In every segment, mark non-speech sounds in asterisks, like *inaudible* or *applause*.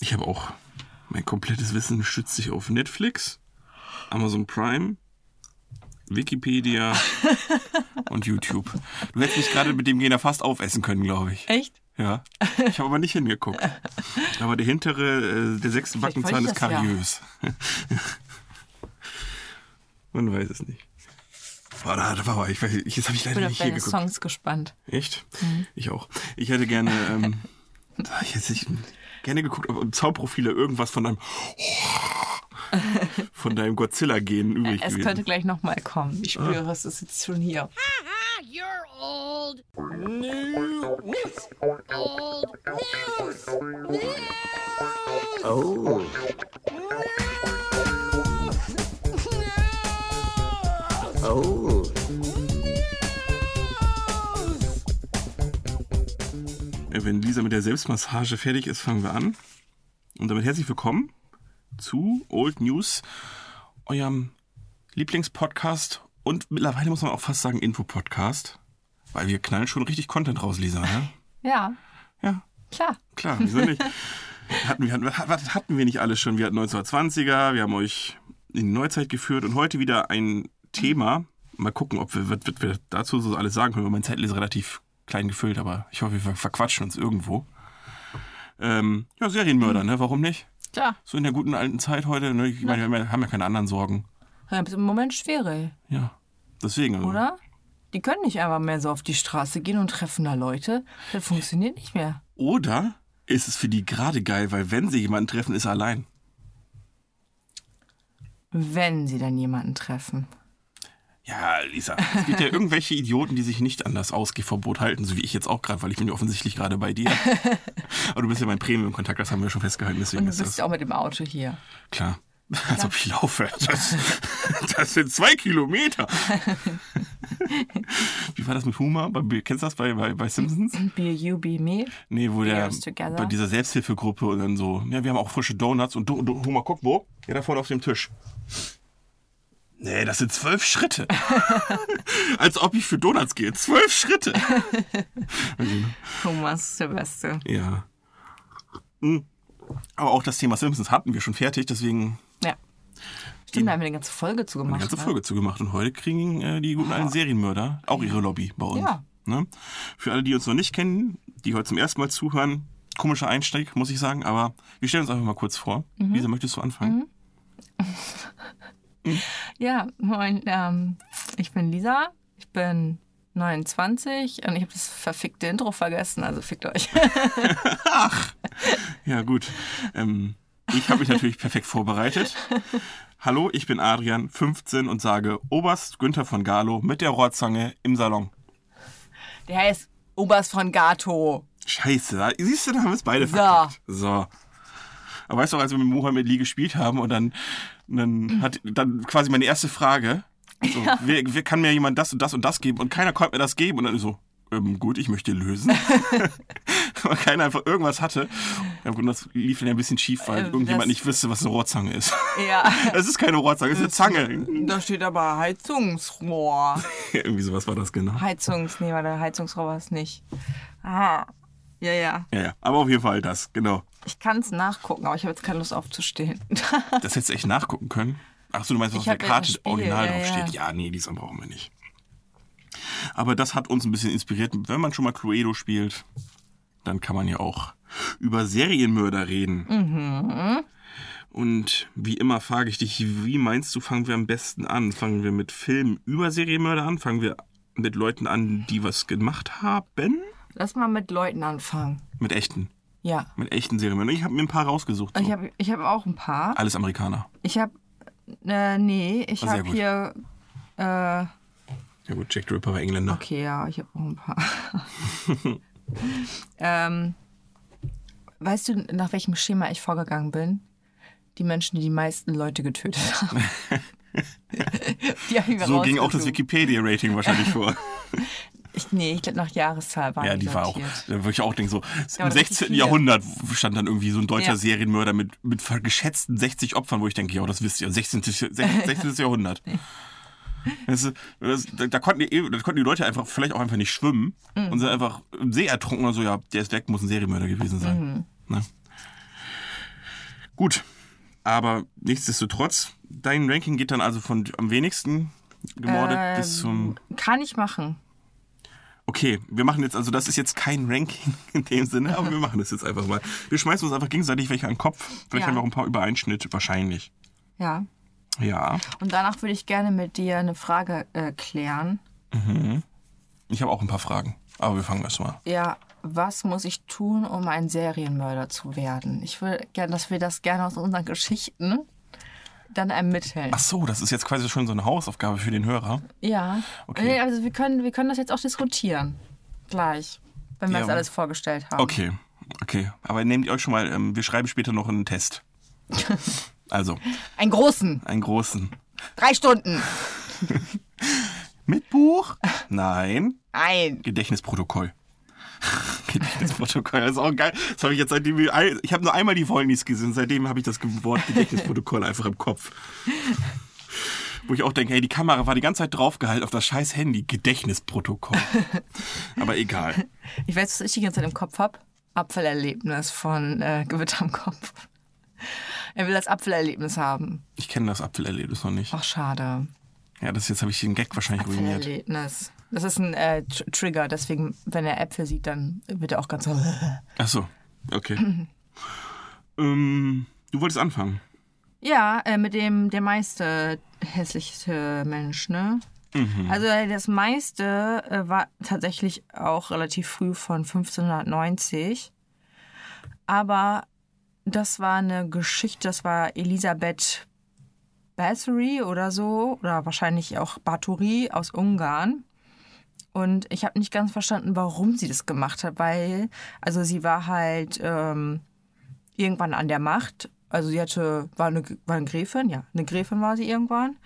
Ich habe auch mein komplettes Wissen stützt sich auf Netflix, Amazon Prime, Wikipedia *laughs* und YouTube. Du hättest mich gerade mit dem Gena fast aufessen können, glaube ich. Echt? Ja. Ich habe aber nicht hingeguckt. Aber der hintere, äh, der sechste Vielleicht Backenzahn ist ich das ja. kariös. *laughs* Man weiß es nicht. Oh, da, da war ich, weiß, nicht, jetzt habe ich Ich leider bin auf nicht hier deine geguckt. Songs gespannt. Echt? Mhm. Ich auch. Ich hätte gerne, ähm, *laughs* ich hätte nicht, gerne geguckt, ob im Zauberprofile irgendwas von deinem *laughs* von deinem Godzilla-Gen übrig Es gewesen. könnte gleich nochmal kommen. Ich Ah. spüre, es ist jetzt schon hier. You're old news. Old news. Oh. Oh. Wenn Lisa mit der Selbstmassage fertig ist, fangen wir an. Und damit herzlich willkommen zu Old News, eurem Lieblingspodcast und mittlerweile muss man auch fast sagen Infopodcast, weil wir knallen schon richtig Content raus, Lisa. Ne? *laughs* Ja, Ja, klar. klar, wieso nicht? *laughs* Hatten wir, hatten, was hatten wir nicht alles schon? Wir hatten 1920er, wir haben euch in die Neuzeit geführt und heute wieder ein Thema. Mal gucken, ob wir, was, was wir dazu so alles sagen können. weil Mein Zettel ist relativ klein gefüllt, aber ich hoffe, wir verquatschen uns irgendwo. Ähm, ja, Serienmörder, ne? Warum nicht? Klar. So in der guten alten Zeit heute, ne? Ich meine, wir haben ja keine anderen Sorgen. Ja, ist im Moment schwierig, Ja, deswegen. Also. oder? Die können nicht einfach mehr so auf die Straße gehen und treffen da Leute. Das funktioniert nicht mehr. Oder ist es für die gerade geil, weil wenn sie jemanden treffen, ist er allein. Wenn sie dann jemanden treffen. Ja, Lisa, es gibt ja irgendwelche Idioten, die sich nicht an das Ausgehverbot halten, so wie ich jetzt auch gerade, weil ich bin ja offensichtlich gerade bei dir. *laughs* Aber du bist ja mein Premium-Kontakt, das haben wir schon festgehalten, deswegen Und du ist bist ja auch mit dem Auto hier. klar. Als ob ich laufe. Das, das sind zwei Kilometer. *laughs* Wie war das mit Humor? Kennst du das bei, bei, bei Simpsons? Be you, be me. Nee, wo der bei dieser Selbsthilfegruppe und dann so, ja, wir haben auch frische Donuts und Humor, guck, wo? Ja, da vorne auf dem Tisch. Nee, das sind zwölf Schritte. *laughs* Als ob ich für Donuts gehe. Zwölf Schritte. Thomas ist der Beste. Ja. Hm. Aber auch das Thema Simpsons hatten wir schon fertig, deswegen Ja. Stimmt, da haben wir eine ganze Folge zu eine gemacht. ganze ne? Folge zugemacht. Und heute kriegen äh, die guten alten Serienmörder auch ihre Lobby bei uns. Ja. Ne? Für alle, die uns noch nicht kennen, die heute zum ersten Mal zuhören, komischer Einstieg, muss ich sagen, aber wir stellen uns einfach mal kurz vor. Mhm. Lisa, möchtest du anfangen? Ja, moin. Ähm, ich bin Lisa. Ich bin 29 und ich habe das verfickte Intro vergessen, also fickt euch. *laughs* Ja, gut. Ähm, ich habe mich natürlich perfekt vorbereitet. Hallo, ich bin Adrian, 15 und sage Oberst Günther von Galo mit der Rohrzange im Salon. Der heißt Oberst von Gato. Scheiße, siehst du, da haben wir es beide So. verkackt. So. Aber weißt du, als wir mit Mohammed Lee gespielt haben und dann, dann hat dann quasi meine erste Frage, so, wer, wer kann mir jemand das und das und das geben? Und keiner konnte mir das geben. Und dann so, ähm, gut, ich möchte lösen. *laughs* Weil keiner einfach irgendwas hatte. Ja, gut, das lief dann ein bisschen schief, weil Äh, irgendjemand nicht wusste, was eine Rohrzange ist. Ja. *laughs* Es ist keine Rohrzange, es ist eine Zange. Da steht aber Heizungsrohr. *laughs* Irgendwie sowas war das genau. Heizungs, nee, warte, Heizungsrohr war es nicht. Ah. Ja, ja. Ja, ja. Aber auf jeden Fall das, genau. Ich kann es nachgucken, aber ich habe jetzt keine Lust aufzustehen. *laughs* Das hättest du echt nachgucken können. Ach so, du meinst, was auf der Karte das Spiel, original ja, drauf ja. steht. Ja, nee, dies brauchen wir nicht. Aber das hat uns ein bisschen inspiriert. Wenn man schon mal Cluedo spielt, dann kann man ja auch über Serienmörder reden. Mhm. Und wie immer frage ich dich, wie meinst du, fangen wir am besten an? Fangen wir mit Filmen über Serienmörder an? Fangen wir mit Leuten an, die was gemacht haben? Lass mal mit Leuten anfangen. Mit echten. Ja. Mit echten Serienmördern. Ich habe mir ein paar rausgesucht. So. Ich habe ich hab auch ein paar. Alles Amerikaner. Ich habe, äh, nee, ich Ah, habe hier, äh, Ja gut, Jack the Ripper war Engländer. okay, ja, ich habe auch ein paar. *laughs* ähm, weißt du, nach welchem Schema ich vorgegangen bin? Die Menschen, die die meisten Leute getötet haben. *laughs* So ging auch das. Wikipedia-Rating wahrscheinlich vor. *laughs* Ich, nee, ich glaube nach Jahreszahl waren Ja, die war auch, da würde ich auch denken, so im richtig 16. viele. Jahrhundert stand dann irgendwie so ein deutscher Ja. Serienmörder mit, mit geschätzten 60 Opfern, wo ich denke, ja, das wisst ihr, 16. 16. *laughs* Jahrhundert. Das, das, da, konnten die, da konnten die Leute einfach vielleicht auch einfach nicht schwimmen Mhm. und sind einfach im See ertrunken oder so, ja, der ist weg, muss ein Serienmörder gewesen sein. Mhm. Ne? Gut, aber nichtsdestotrotz, dein Ranking geht dann also von am wenigsten gemordet Ähm, bis zum. Kann ich machen. Okay, wir machen jetzt, also das ist jetzt kein Ranking *laughs* in dem Sinne, aber wir machen das jetzt einfach mal. Wir schmeißen uns einfach gegenseitig welche an den Kopf. Vielleicht Ja. haben wir auch ein paar Übereinschnitte, wahrscheinlich. Ja. Ja, Und danach würde ich gerne mit dir eine Frage äh, klären. ich habe auch ein paar Fragen, aber wir fangen erst mal. Ja, was muss ich tun, um ein Serienmörder zu werden? Ich will gerne, dass wir das gerne aus unseren Geschichten dann ermitteln. Ach so, das ist jetzt quasi schon so eine Hausaufgabe für den Hörer. Ja. Okay. Also wir können, wir können das jetzt auch diskutieren. Gleich. Wenn wir Ja. das alles vorgestellt haben. Okay, okay. Aber nehmt ihr euch schon mal, ähm, wir schreiben später noch einen Test. *laughs* Also, Einen großen. einen großen. Drei Stunden. *laughs* Mit Buch? Nein. Ein. Gedächtnisprotokoll. *laughs* Gedächtnisprotokoll, das ist auch geil. Das habe ich jetzt seitdem ich habe nur einmal die Wollnies gesehen, seitdem habe ich das Wort Gedächtnisprotokoll einfach im Kopf. *laughs* Wo ich auch denke, hey, die Kamera war die ganze Zeit draufgehalten auf das scheiß Handy. Gedächtnisprotokoll. Aber egal. Ich weiß, was ich die ganze Zeit im Kopf habe. Apfelerlebnis von äh, Gewitter am Kopf. Er will das Apfelerlebnis haben. Ich kenne das Apfelerlebnis noch nicht. Ach, schade. Ja, das jetzt habe ich den Gag wahrscheinlich ruiniert. Apfelerlebnis. Das ist ein äh, Tr Trigger, deswegen, wenn er Äpfel sieht, dann wird er auch ganz so. *laughs* Ach so, okay. *laughs* ähm, du wolltest anfangen. Ja, äh, mit dem der meiste hässlichste Mensch, ne? Also äh, das meiste äh, war tatsächlich auch relativ früh von 1590. Aber das war eine Geschichte, das war Elisabeth Bathory oder so, oder wahrscheinlich auch Bathory aus Ungarn. Und ich habe nicht ganz verstanden, warum sie das gemacht hat, weil, also sie war halt ähm, irgendwann an der Macht. Also sie hatte, war eine, war eine Gräfin, ja, eine Gräfin war sie irgendwann.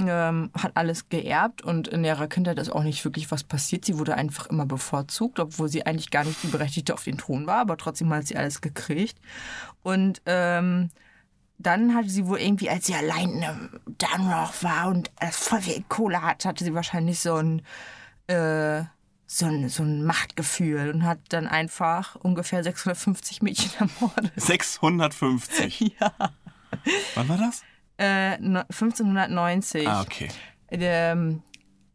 Ähm, hat alles geerbt und in ihrer Kindheit ist auch nicht wirklich was passiert. Sie wurde einfach immer bevorzugt, obwohl sie eigentlich gar nicht die Berechtigte auf den Thron war, aber trotzdem hat sie alles gekriegt. Und ähm, dann hatte sie wohl irgendwie, als sie allein in einem Dunrock war und es voll viel Kohle hat, hatte sie wahrscheinlich so ein, äh, so ein, so ein Machtgefühl und hat dann einfach ungefähr 650 Mädchen ermordet. *laughs* 650. *laughs* Ja. Wann war das? Äh, no- 1590. Ah, okay. Ähm,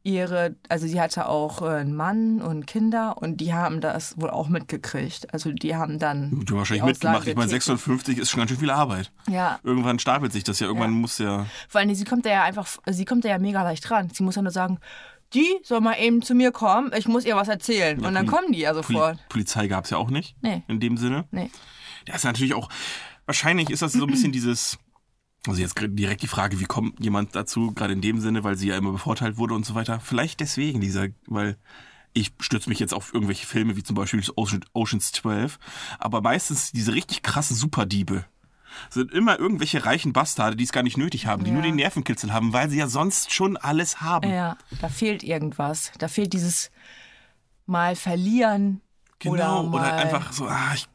ihre, also sie hatte auch äh, einen Mann und Kinder und die haben das wohl auch mitgekriegt. Also die haben dann. Du hast wahrscheinlich mitgemacht. Ich meine, getätigt. 650 ist schon ganz schön viel Arbeit. Ja. Irgendwann stapelt sich das ja. Irgendwann Ja. muss ja. Vor allem, sie kommt da ja einfach, sie kommt da ja mega leicht ran. Sie muss ja nur sagen, die soll mal eben zu mir kommen, ich muss ihr was erzählen. und dann Poli- kommen die ja Poli sofort. Polizei gab es ja auch nicht. Nee. In dem Sinne. Nee. Das ist natürlich auch. Wahrscheinlich ist das so ein bisschen *clears throat* dieses. Also jetzt direkt die Frage, wie kommt jemand dazu, gerade in dem Sinne, weil sie ja immer bevorteilt wurde und so weiter. Vielleicht deswegen dieser, weil ich stütze mich jetzt auf irgendwelche Filme, wie zum Beispiel Ocean, Oceans 12, aber meistens diese richtig krassen Superdiebe sind immer irgendwelche reichen Bastarde, die es gar nicht nötig haben, die Ja. nur den Nervenkitzel haben, weil sie ja sonst schon alles haben. Ja, da fehlt irgendwas. Da fehlt dieses Mal verlieren. Genau, oder, oder, einfach so, ah, ich,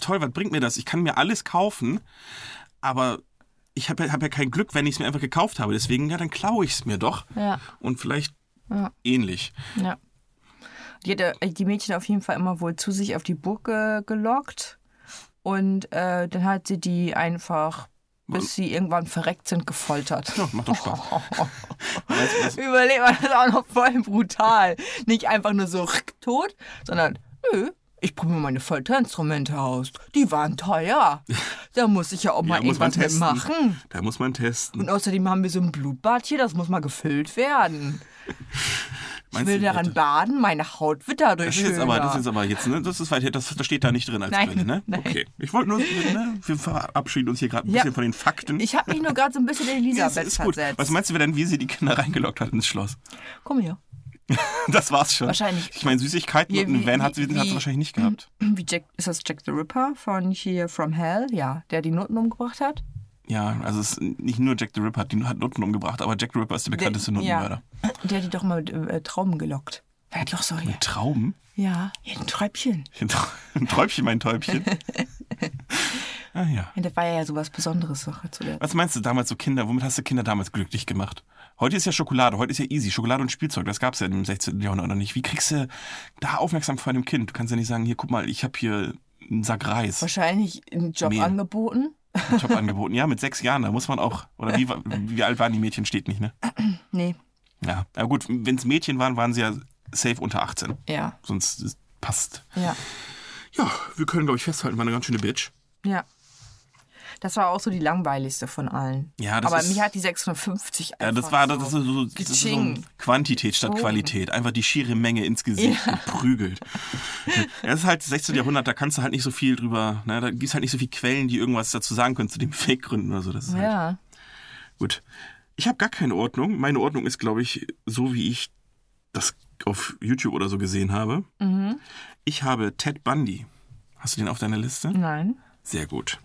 toll, was bringt mir das? Ich kann mir alles kaufen, aber ich habe ja, hab ja kein Glück, wenn ich es mir einfach gekauft habe. Deswegen, ja, dann klaue ich es mir doch. Ja. Und vielleicht Ja. ähnlich. Ja. Die hatte die Mädchen auf jeden Fall immer wohl zu sich auf die Burg ge gelockt. Und äh, dann hat sie die einfach, bis sie irgendwann verreckt sind, gefoltert. Ja, macht doch Spaß. *laughs* Du, was- Überlebt man das auch noch voll brutal. Nicht einfach nur so tot, sondern nö. Ich probiere meine Folterinstrumente aus. Die waren teuer. Da muss ich ja auch mal ja, irgendwas testen. mitmachen. Da muss man testen. Und außerdem haben wir so ein Blutbad hier, das muss mal gefüllt werden. Ich Meinst will du, daran baden, meine Haut wird dadurch das ist jetzt aber, das ist jetzt aber jetzt, ne? Das ist das, das steht da nicht drin als Nein, Quelle, ne? nein. Okay. Ich wollte nur, ne? Wir verabschieden uns hier gerade ein Ja. bisschen von den Fakten. Ich habe mich nur gerade so ein bisschen in *laughs* Elisabeth ist gut. versetzt. Was meinst du denn, wie sie die Kinder reingelockt hat ins Schloss? Komm her. *laughs* Das war's schon. Wahrscheinlich. Ich meine, Süßigkeiten Wie- und einen Van hat sie, hat sie wahrscheinlich nicht gehabt. *clears throat* Wie Jack, ist das Jack the Ripper von hier From Hell? Ja, der die Noten umgebracht hat? Ja, also es ist nicht nur Jack the Ripper hat, die hat Nutten umgebracht, aber Jack the Ripper ist der bekannteste Nuttenmörder. Ja. Der hat die doch mal mit äh, Trauben gelockt. Wer hat auch so? Mit Trauben? Ja, hier ein Träubchen. *laughs* Ein Träubchen, mein Täubchen. *laughs* ah ja. Ja, das war ja sowas Besonderes doch zu der. Was meinst du damals so Kinder? Womit hast du Kinder damals glücklich gemacht? Heute ist ja Schokolade, heute ist ja easy. Schokolade und Spielzeug, das gab es ja im 16. Jahrhundert noch nicht. Wie kriegst du da aufmerksam vor einem Kind? Du kannst ja nicht sagen, hier, guck mal, ich habe hier einen Sack Reis. Wahrscheinlich einen Job Mehl. angeboten. Job angeboten. Ja, mit sechs Jahren, da muss man auch, oder wie, wie alt waren die Mädchen, steht nicht, ne? Nee, Ja, aber gut, wenn es Mädchen waren, waren sie ja safe unter 18. ja, Sonst passt. ja, Ja, wir können, glaube ich, festhalten, war eine ganz schöne Bitch. ja. Das war auch so die langweiligste von allen. Ja, das Aber ist- mich hat die 650 Ja, einfach das war so das ist so, das ist so. Quantität statt Oh. Qualität. Einfach die schiere Menge ins Gesicht geprügelt. Ja, das ist halt das *laughs* 16. Jahrhundert, da kannst du halt nicht so viel drüber, ne, da gibt es halt nicht so viele Quellen, die irgendwas dazu sagen können, zu den Fake-Gründen oder so. Das halt, Ja, gut. Ich habe gar keine Ordnung. Meine Ordnung ist, glaube ich, so wie ich das auf YouTube oder so gesehen habe. Mhm. Ich habe Ted Bundy. Hast du den auf deiner Liste? nein. Sehr gut.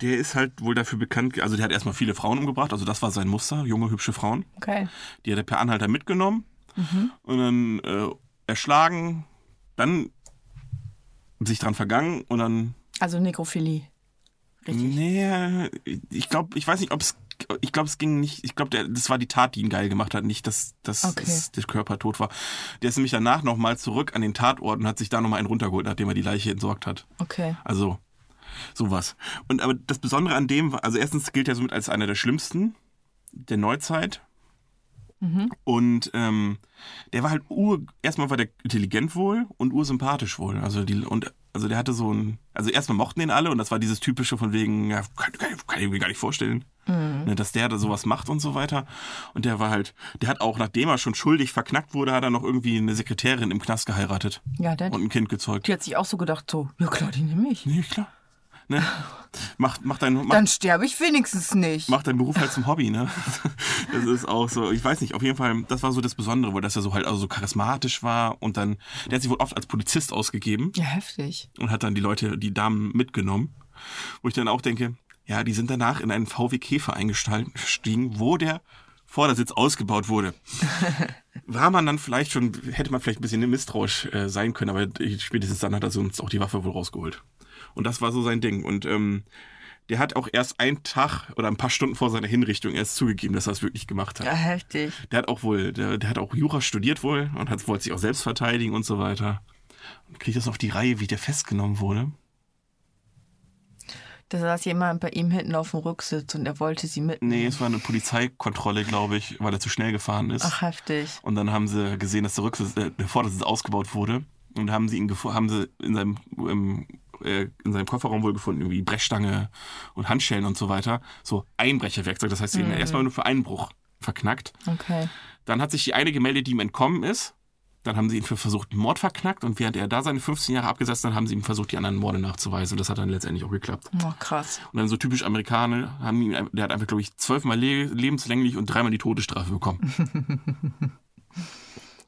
Der ist halt wohl dafür bekannt, also der hat erstmal viele Frauen umgebracht, also das war sein Muster, junge, hübsche Frauen. Okay. Die hat er per Anhalter mitgenommen und dann äh, erschlagen, dann sich dran vergangen und dann. Also Nekrophilie. Richtig. Nee, ich glaube, ich weiß nicht, ob es. Ich glaube, es ging nicht. Ich glaube, das war die Tat, die ihn geil gemacht hat, nicht, dass, dass, Okay. dass der Körper tot war. Der ist nämlich danach nochmal zurück an den Tatort und hat sich da nochmal einen runtergeholt, nachdem er die Leiche entsorgt hat. Okay. Also, sowas. Und aber das Besondere an dem also erstens gilt er somit als einer der schlimmsten der Neuzeit. Und ähm, der war halt ur, erstmal war der intelligent wohl und ursympathisch wohl. Also die, und also der hatte so ein, also erstmal mochten ihn alle und das war dieses typische von wegen, ja, kann, kann, kann ich mir gar nicht vorstellen, ne, dass der da sowas macht und so weiter. Und der war halt, der hat auch, nachdem er schon schuldig verknackt wurde, hat er noch irgendwie eine Sekretärin im Knast geheiratet Ja, der, und ein Kind gezeugt. die hat sich auch so gedacht, so, ja klar, die nehme ich. Nee, klar. Ne? Mach, mach, dein, mach, Dann sterbe ich wenigstens nicht. mach deinen Beruf halt zum Hobby, ne? *laughs* Das ist auch so, ich weiß nicht, auf jeden Fall, das war so das Besondere, weil dass er so halt also so charismatisch war und dann, der hat sich wohl oft als Polizist ausgegeben Ja, heftig. und hat dann die Leute, die Damen mitgenommen. Wo ich dann auch denke, ja, die sind danach in einen VW Käfer eingestiegen, wo der Vordersitz ausgebaut wurde. *laughs* War man dann vielleicht schon, hätte man vielleicht ein bisschen misstrauisch äh, sein können, aber spätestens dann hat er uns auch die Waffe wohl rausgeholt. Und das war so sein Ding. Und ähm, der hat auch erst einen Tag oder ein paar Stunden vor seiner Hinrichtung erst zugegeben, dass er es wirklich gemacht hat. Ja, heftig. Der hat auch wohl, der, der hat auch Jura studiert wohl und hat, wollte sich auch selbst verteidigen und so weiter. Und kriegt das auf die Reihe, wie der festgenommen wurde? Da saß jemand bei ihm hinten auf dem Rücksitz und er wollte sie mitnehmen. Nee, es war eine Polizeikontrolle, glaube ich, weil er zu schnell gefahren ist. Ach, heftig. Und dann haben sie gesehen, dass der Rücksitz, äh, der Vordersitz ausgebaut wurde. Und haben sie ihn haben sie in seinem, äh, in seinem Kofferraum wohl gefunden, irgendwie Brechstange und Handschellen und so weiter. So Einbrecherwerkzeug, das heißt, sie haben ihn erstmal nur für Einbruch verknackt. Okay. Dann hat sich die eine gemeldet, die ihm entkommen ist. Dann haben sie ihn für versuchten Mord verknackt und während er da seine 15 Jahre abgesessen hat, haben sie ihm versucht, die anderen Morde nachzuweisen. Und das hat dann letztendlich auch geklappt. Oh, krass. Und dann so typisch Amerikaner haben ihn, der hat einfach, glaube ich, zwölfmal le lebenslänglich und dreimal die Todesstrafe bekommen. *laughs*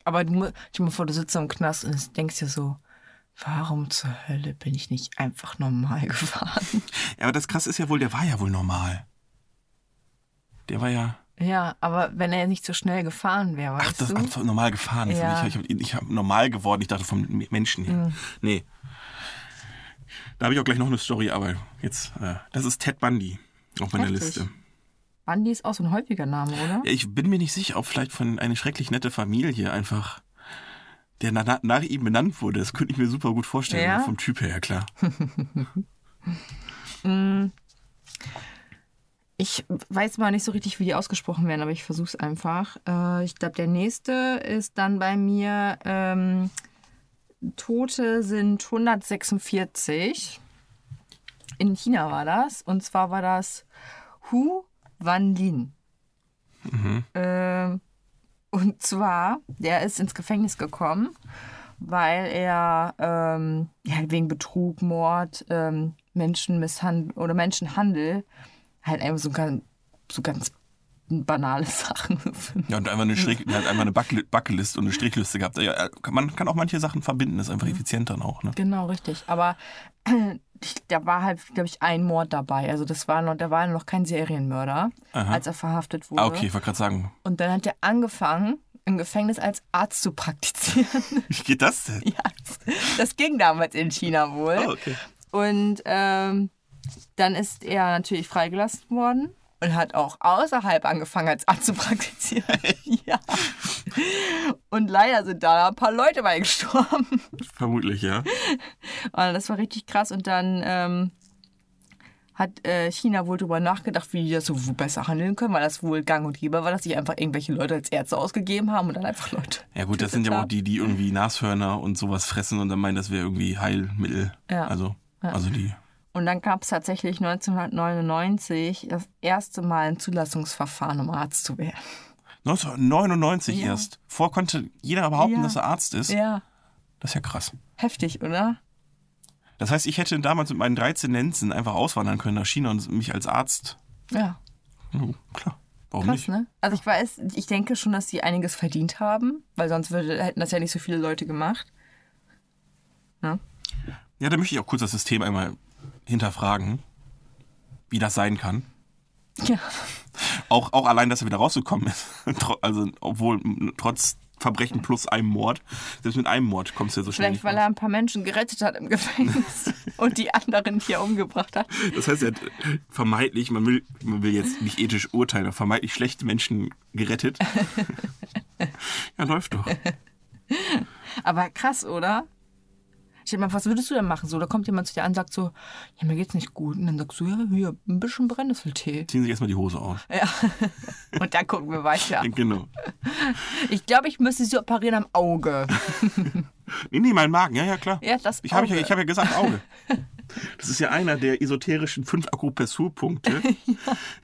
Aber du, dir mal vor, du sitzt im Knast und denkst dir so, warum zur Hölle bin ich nicht einfach normal *laughs* gefahren? Ja, aber das krass ist ja wohl, der war ja wohl normal. Der war ja, Ja, aber wenn er nicht so schnell gefahren wäre, weißt ach, das du? ach, normal gefahren. Ja. Ich, ich, ich habe normal geworden, ich dachte vom Menschen her. Nee. Da habe ich auch gleich noch eine Story, aber jetzt, äh, das ist Ted Bundy auf meiner Heftig. Liste. Bundy ist auch so ein häufiger Name, oder? Ja, ich bin mir nicht sicher, ob vielleicht von einer schrecklich nette Familie einfach der na, nach ihm benannt wurde. Das könnte ich mir super gut vorstellen. Ja? Vom Typ her, klar. *laughs* Ich weiß mal nicht so richtig, wie die ausgesprochen werden, aber ich versuche es einfach. Äh, ich glaube, der nächste ist dann bei mir, ähm, Tote sind 146. In China war das. Und zwar war das Hu Wanlin. Ähm, und zwar, der ist ins Gefängnis gekommen, weil er ähm, ja, wegen Betrug, Mord, ähm, Menschenmisshandel oder Menschenhandel halt einfach so ganz, so ganz banale *laughs* Sachen. Ja, und einfach eine, der hat einfach eine Buckli- Buckelist und eine Strichliste gehabt. Ja, äh, man kann auch manche Sachen verbinden, das ist einfach effizient dann auch. Ne? genau, richtig. Aber ich, *clears throat* da war halt, glaube ich, ein Mord dabei. Also das war noch, da war noch kein Serienmörder, als er verhaftet wurde. Ah, okay, ich wollte gerade sagen, Und dann hat er angefangen, im Gefängnis als Arzt zu praktizieren. *laughs* wie geht das denn? ja, das ging damals in China wohl. Oh, okay. Und ähm, dann ist er natürlich freigelassen worden und hat auch außerhalb angefangen als Arzt zu praktizieren. *laughs* ja. Und leider sind da ein paar Leute bei gestorben. Vermutlich, ja. Und das war richtig krass. Und dann ähm, hat äh, China wohl darüber nachgedacht, wie die das so besser handeln können, weil das wohl gang und gäbe war, dass sich einfach irgendwelche Leute als Ärzte ausgegeben haben und dann einfach Leute. Ja gut, das sind ja auch die, die irgendwie Nashörner und sowas fressen und dann meinen, das wäre irgendwie Heilmittel. Ja. Also, also die. Und dann gab es tatsächlich 1999 das erste Mal ein Zulassungsverfahren, um Arzt zu werden. 1999 Ja. erst. Vor konnte jeder behaupten, Ja. dass er Arzt ist. Ja. Das ist ja krass. Heftig, oder? Das heißt, ich hätte damals mit meinen 13 Nenzen einfach auswandern können nach China und mich als Arzt. Ja. Oh, klar. Warum Krass, nicht? ne? Also ich weiß, ich denke schon, dass die einiges verdient haben, weil sonst würde, hätten das ja nicht so viele Leute gemacht. Ne? Ja, da möchte ich auch kurz das System einmal hinterfragen, wie das sein kann. Ja. Auch, auch allein, dass er wieder rausgekommen ist. *laughs* Also, obwohl trotz Verbrechen plus einem Mord, selbst mit einem Mord kommst du ja so schnell Vielleicht, weil er ein paar Menschen gerettet hat im Gefängnis *laughs* und die anderen, die er umgebracht hat. Das heißt, er hat vermeintlich, man will, man will jetzt nicht ethisch urteilen, aber vermeintlich schlechte Menschen gerettet. *laughs* ja, läuft doch. Aber krass, oder? Stell dir mal, was würdest du denn machen? So, da kommt jemand zu dir an und sagt so, ja, mir geht's nicht gut. Und dann sagst du, ja, hier, ein bisschen Brennnesseltee. Ziehen sich erstmal die Hose aus. Ja. *laughs* Und dann gucken wir weiter. *laughs* Genau. Ich glaube, ich müsste sie operieren am Auge. *laughs* Nee, nee, mein Magen, ja, ja, klar. Ja, das Ich habe ja, ich hab ja gesagt Auge. Das ist ja einer der esoterischen fünf Akupressurpunkte.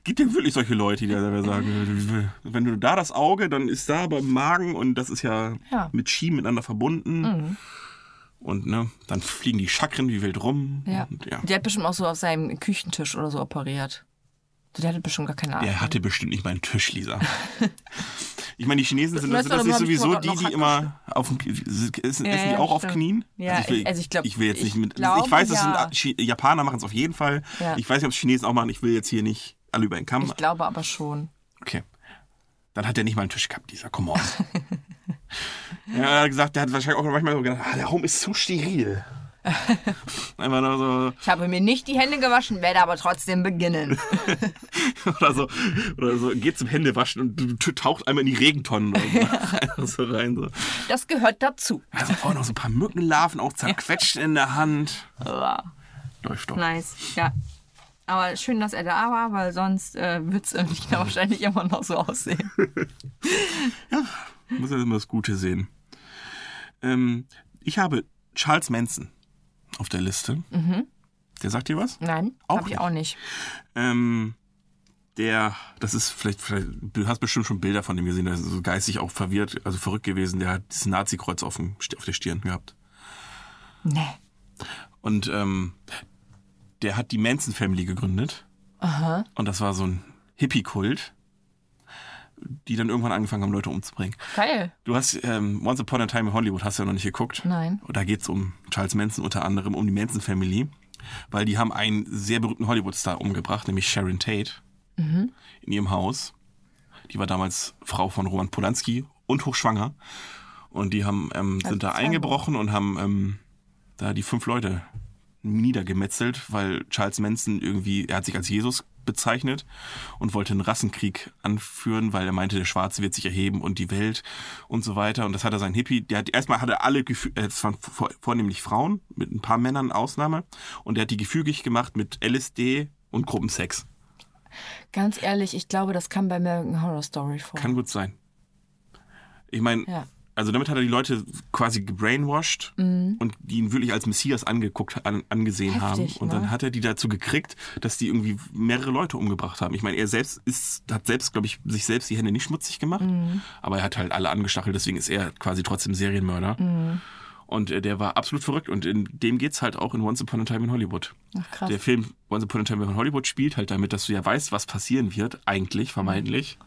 Gibt ja wirklich solche Leute, die da sagen, wenn du da das Auge, dann ist da beim Magen und das ist ja, Ja. Mhm. mit Ski miteinander verbunden. Und ne, dann fliegen die Chakren wie wild rum. Ja. Und, ja. Der hat bestimmt auch so auf seinem Küchentisch oder so operiert. Der hatte bestimmt gar keine Ahnung. Der hatte bestimmt nicht meinen Tisch, Lisa. *laughs* Ich meine, die Chinesen sind Das das, das nicht sowieso die, die immer auf dem, essen, essen Ja, die ja, auch auf stimmt. Knien? Ja, ich will, also ich glaub- ich will jetzt nicht ich mit. glaube, ich weiß, es ja. sind Japaner machen es auf jeden Fall. Ja. Ich weiß nicht, ob es Chinesen auch machen. Ich will jetzt hier nicht alle über den Kamm. Ich glaube aber schon. Okay. Dann hat er nicht mal einen Tisch gehabt, dieser. Come on. *laughs* *laughs* ja, er hat gesagt, der hat wahrscheinlich auch manchmal so gedacht, ah, der Raum ist zu steril. *laughs* Einfach nur so, Ich habe mir nicht die Hände gewaschen, werde aber trotzdem beginnen. *laughs* oder so, oder so, geht zum Händewaschen und taucht einmal in die Regentonnen oder so, so rein. So. Das gehört dazu. Also auch noch so ein paar Mückenlarven auch zerquetscht in der Hand. Uah, Läuft doch. Nice, ja. Aber schön, dass er da war, weil sonst äh, wird es wahrscheinlich immer noch so aussehen. Muss ja immer das Gute sehen. Ähm, ich habe Charles Manson auf der Liste. Der sagt dir was? Nein, Auch ich nicht. auch nicht. Ähm, der, das ist vielleicht, vielleicht, du hast bestimmt schon Bilder von dem gesehen, der ist so geistig auch verwirrt, also verrückt gewesen. Der hat dieses Nazi-Kreuz auf, dem, auf der Stirn gehabt. Nee. Und ähm, der hat die Manson Family gegründet. Aha. Und das war so ein Hippie-Kult, die dann irgendwann angefangen haben, Leute umzubringen. Geil. Du hast ähm, Once Upon a Time in Hollywood, hast du ja noch nicht geguckt. Nein. Und da geht es um Charles Manson, unter anderem um die Manson Family. Weil die haben einen sehr berühmten Hollywood-Star umgebracht, nämlich Sharon Tate, in ihrem Haus. Die war damals Frau von Roman Polanski und hochschwanger. Und die haben, ähm, sind da eingebrochen und haben ähm, da die fünf Leute niedergemetzelt, weil Charles Manson irgendwie, er hat sich als Jesus bezeichnet und wollte einen Rassenkrieg anführen, weil er meinte, der Schwarze wird sich erheben und die Welt und so weiter. Und das hat er sein Hippie, der hat erstmal hat er alle es waren vor- vornehmlich Frauen, mit ein paar Männern Ausnahme, und er hat die gefügig gemacht mit LSD und Gruppensex. Ganz ehrlich, ich glaube, das kam bei American Horror Story vor. Kann gut sein. Ich meine, Ja. Also damit hat er die Leute quasi gebrainwashed und die ihn wirklich als Messias angeguckt, an, angesehen Mhm. Heftig, haben. Und dann ne? hat er die dazu gekriegt, dass die irgendwie mehrere Leute umgebracht haben. Ich meine, er selbst ist, hat selbst, glaube ich, sich selbst die Hände nicht schmutzig gemacht, Mhm. aber er hat halt alle angestachelt, deswegen ist er quasi trotzdem Serienmörder. Mhm. Und äh, der war absolut verrückt und in dem geht's halt auch in Once Upon a Time in Hollywood. Ach, krass. Der Film Once Upon a Time in Hollywood spielt halt damit, dass du ja weißt, was passieren wird, eigentlich, vermeintlich.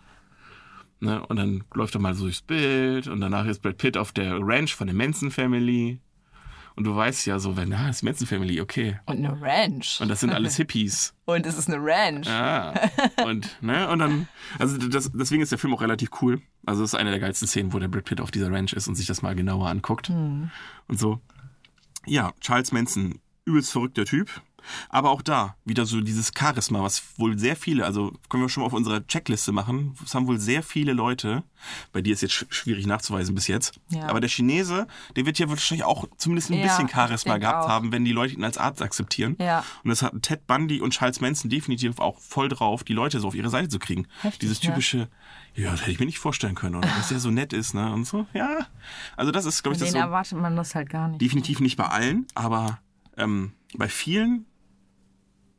Ne? Und dann läuft er mal so durchs Bild und danach ist Brad Pitt auf der Ranch von der Manson Family. Und du weißt ja so, wenn, ah, das ist Manson Family, okay. Und eine Ranch. Und das sind alles Hippies. *laughs* Und es ist eine Ranch. Ah. Und, ne, und dann, also das, deswegen ist der Film auch relativ cool. Also es ist eine der geilsten Szenen, wo der Brad Pitt auf dieser Ranch ist und sich das mal genauer anguckt. Und so. Ja, Charles Manson, übelst verrückter Typ. Aber auch da wieder so dieses Charisma, was wohl sehr viele, also können wir schon mal auf unserer Checkliste machen, es haben wohl sehr viele Leute, bei dir ist jetzt sch- schwierig nachzuweisen bis jetzt, Ja. aber der Chinese, der wird ja wahrscheinlich auch zumindest ein Ja, bisschen Charisma gehabt auch. haben, wenn die Leute ihn als Arzt akzeptieren. Ja. Und das hatten Ted Bundy und Charles Manson definitiv auch voll drauf, die Leute so auf ihre Seite zu kriegen. Heftig, Dieses typische, ja, das hätte ich mir nicht vorstellen können, oder dass der so nett ist, ne? Und so, ja. Also das ist, glaube ich, das so erwartet man das halt gar nicht. definitiv nicht bei allen, aber ähm, bei vielen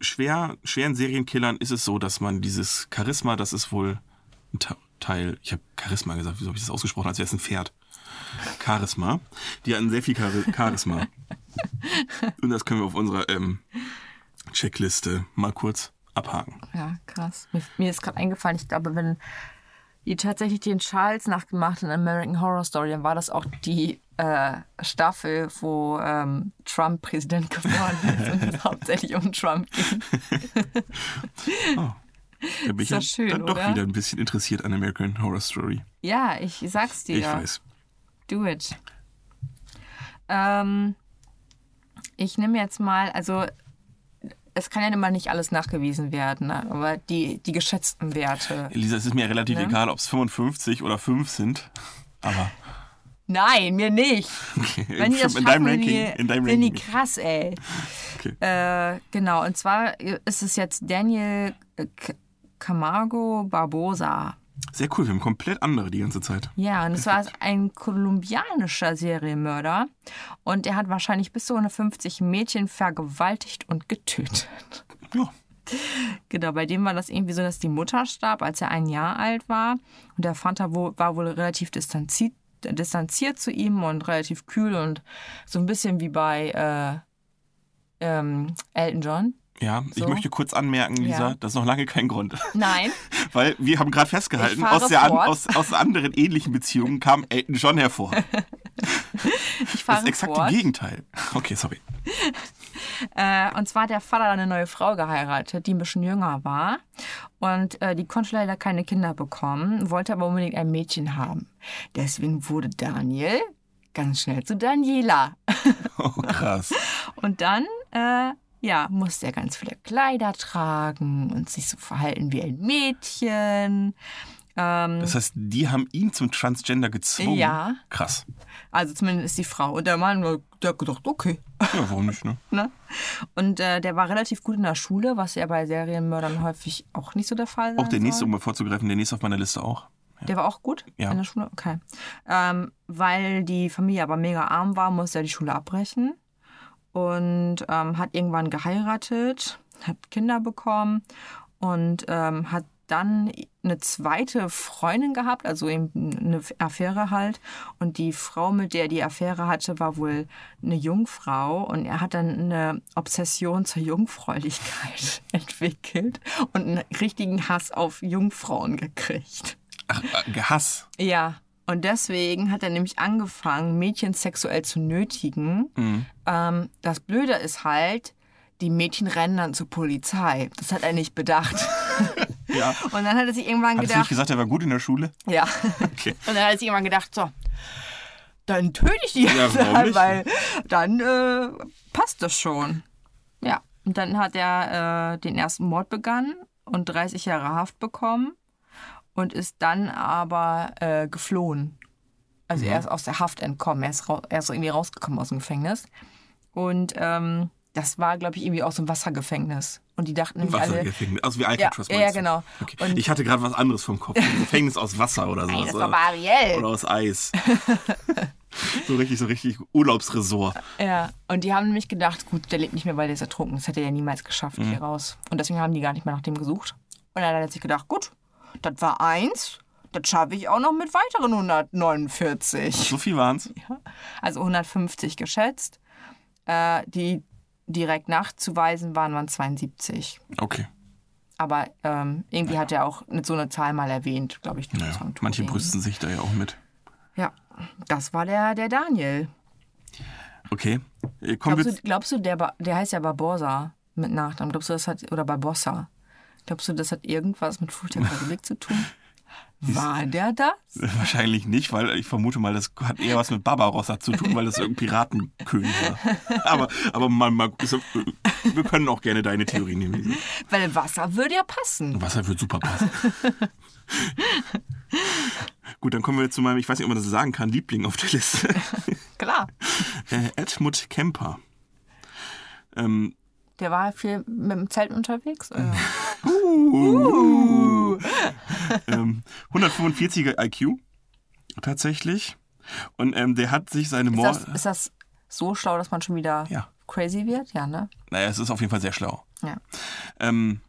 schwer, schweren Serienkillern ist es so, dass man dieses Charisma, das ist wohl ein Te- Teil, ich habe Charisma gesagt, wieso habe ich das ausgesprochen, als wäre es ein Pferd? Charisma. Die hatten sehr viel Chari Charisma. *laughs* Und das können wir auf unserer ähm, Checkliste mal kurz abhaken. Ja, krass. Mir, mir ist gerade eingefallen, ich glaube, wenn die tatsächlich den Charles nachgemacht in American Horror Story, dann war das auch die äh, Staffel, wo ähm, Trump Präsident geworden ist und es *laughs* hauptsächlich um Trump ging. *laughs* Da bin ich doch ja schön, dann doch oder? wieder ein bisschen interessiert an American Horror Story. Ja, ich sag's dir. Ich weiß. Do it. Ähm, ich nehme jetzt mal, also es kann ja immer nicht alles nachgewiesen werden, ne? aber die, die geschätzten Werte. Elisa, es ist mir relativ Ne? egal, ob es 55 oder 5 sind. Aber Nein, mir nicht. Wenn die das in deinem Ranking, die, in deinem Ranking. krass, ey. Okay. Äh, genau, und zwar ist es jetzt Daniel Camargo Barbosa. Sehr cool, wir haben komplett andere die ganze Zeit. Ja, und es war ein kolumbianischer Serienmörder. Und er hat wahrscheinlich bis zu 150 Mädchen vergewaltigt und getötet. Ja. Genau, bei dem war das irgendwie so, dass die Mutter starb, als er ein Jahr alt war. Und der Vater war wohl relativ distanziert, distanziert zu ihm und relativ kühl und so ein bisschen wie bei äh, ähm, Elton John. Ja, ich So. möchte kurz anmerken, Lisa, Ja. das ist noch lange kein Grund. Nein, *laughs* Weil wir haben gerade festgehalten, Ich aus, der aus, aus anderen ähnlichen Beziehungen kam Elton John hervor. *laughs* ich Das fahre ist exakt fort. das Gegenteil. Okay, sorry. *laughs* Äh, und zwar hat der Vater eine neue Frau geheiratet, die ein bisschen jünger war. Und äh, die konnte leider keine Kinder bekommen, wollte aber unbedingt ein Mädchen haben. Deswegen wurde Daniel ganz schnell zu Daniela. Oh, krass. Und dann, äh, ja, musste er ganz viele Kleider tragen und sich so verhalten wie ein Mädchen. Ähm, Das heißt, die haben ihn zum Transgender gezwungen. Ja. Krass. also zumindest die Frau. Und der Mann, der hat gedacht, okay. Ja, warum nicht, ne? *laughs* Ne? Und äh, der war relativ gut in der Schule, was ja bei Serienmördern häufig auch nicht so der Fall sein Auch der nächste, soll. um mal vorzugreifen, der nächste auf meiner Liste auch. Der war auch gut Ja. in der Schule? Okay. Ähm, weil die Familie aber mega arm war, musste er die Schule abbrechen und ähm, hat irgendwann geheiratet, hat Kinder bekommen und ähm, hat dann eine zweite Freundin gehabt, also eben eine Affäre halt. Und die Frau, mit der er die Affäre hatte, war wohl eine Jungfrau. Und er hat dann eine Obsession zur Jungfräulichkeit *laughs* entwickelt und einen richtigen Hass auf Jungfrauen gekriegt. Ach, äh, Hass. Ja, und deswegen hat er nämlich angefangen, Mädchen sexuell zu nötigen. Ähm, das Blöde ist halt, die Mädchen rennen dann zur Polizei. Das hat er nicht bedacht. *laughs* Ja. Und dann hat er sich irgendwann Hattest du nicht gedacht, gesagt, er war gut in der Schule? ja. Okay. *laughs* Und dann hat er sich irgendwann gedacht, so, dann töte ich die jetzt warum halt, nicht? weil dann äh, passt das schon. Ja, und dann hat er äh, den ersten Mord begangen und 30 Jahre Haft bekommen und ist dann aber äh, geflohen. Also er ist aus der Haft entkommen, er ist, er ist irgendwie rausgekommen aus dem Gefängnis. Und ähm, das war, glaube ich, irgendwie aus dem Wassergefängnis. Und die dachten nämlich alle, Wassergefängnis. Also wie Alcatraz Ja, meinst ja, genau. Okay. Und- ich hatte gerade was anderes vom Kopf. Ein *laughs* Gefängnis aus Wasser oder sowas. das war Ariel. oder aus Eis. *laughs* so richtig, so richtig Urlaubsresort. Ja, und die haben nämlich gedacht, gut, der lebt nicht mehr, weil der ist ertrunken. Das hätte er ja niemals geschafft hier raus. Und deswegen haben die gar nicht mehr nach dem gesucht. Und dann hat er sich gedacht, gut, das war eins, das schaffe ich auch noch mit weiteren 149. So viel waren's. Also 150 geschätzt. Äh, die direkt nachzuweisen waren, waren 72. Okay. Aber ähm, irgendwie hat er auch so eine Zahl mal erwähnt, glaube ich. Naja, manche brüsten sich da ja auch mit. Ja, das war der, der Daniel. Okay. Äh, Glaubst du, glaubst du der, der heißt ja Barbosa mit Nachnamen. Glaubst du, das hat, oder Barbossa. Glaubst du, das hat irgendwas mit der *laughs* Karibik zu tun? War der das? *laughs* Wahrscheinlich nicht, weil ich vermute mal, das hat eher was mit Barbarossa zu tun, weil das irgendein Piratenkönig war. *laughs* Aber, aber man, man, ist- wir können auch gerne deine Theorie nehmen. Weil Wasser würde ja passen. Wasser wird super passen. Gut, dann kommen wir zu meinem, ich weiß nicht, ob man das sagen kann, Liebling auf der Liste. Klar. Äh, Edmund Kemper. Ähm, Der war viel mit dem Zelt unterwegs? Oder? ähm, *laughs* 145er IQ tatsächlich. Und ähm, der hat sich seine Ist, Mord... das, ist das so schlau, dass man schon wieder Ja. crazy wird? Ja, ne? Naja, es ist auf jeden Fall sehr schlau. Ja. Ähm,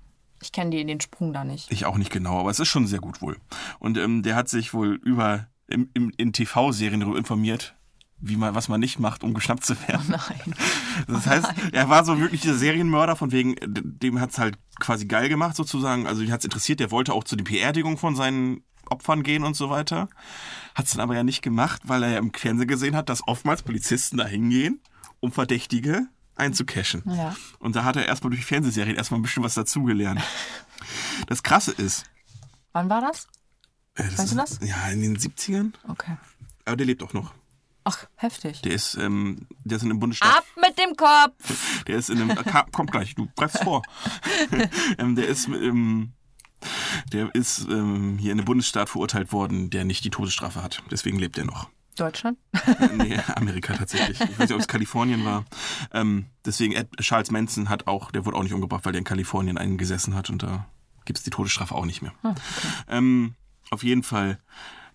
Ich kenne die den Sprung da nicht. ich auch nicht genau, aber es ist schon sehr gut wohl. Und ähm, der hat sich wohl über im, im, in TV-Serien darüber informiert, wie man, was man nicht macht, um geschnappt zu werden. Nein. *laughs* Das heißt, er war so wirklich dieser Serienmörder, von wegen, dem hat's halt quasi geil gemacht sozusagen. Also ihn hat's interessiert, der wollte auch zu der Beerdigung von seinen Opfern gehen und so weiter. Hat's dann aber ja nicht gemacht, weil er ja im Fernsehen gesehen hat, dass oftmals Polizisten da hingehen, um Verdächtige einzucachen. Ja. Und da hat er erstmal durch die Fernsehserien erstmal ein bisschen was dazugelernt. *laughs* Das Krasse ist, Wann war das? äh, das Weißt du ist, Ja, in den 70ern. Okay. Aber der lebt auch noch. Ach, heftig. Der ist, ähm, der ist in einem Bundesstaat. Ab mit dem Kopf! *laughs* Der ist in einem. Ka- Kommt gleich, du greifst vor. *laughs* ähm, der ist. Ähm, der ist ähm, hier in einem Bundesstaat verurteilt worden, der nicht die Todesstrafe hat. Deswegen lebt er noch. Deutschland? Nee, Amerika tatsächlich. Ich weiß nicht, ob es Kalifornien war. Ähm, deswegen, Ed, Charles Manson hat auch, der wurde auch nicht umgebracht, weil der in Kalifornien eingesessen hat und da gibt es die Todesstrafe auch nicht mehr. ähm, auf jeden Fall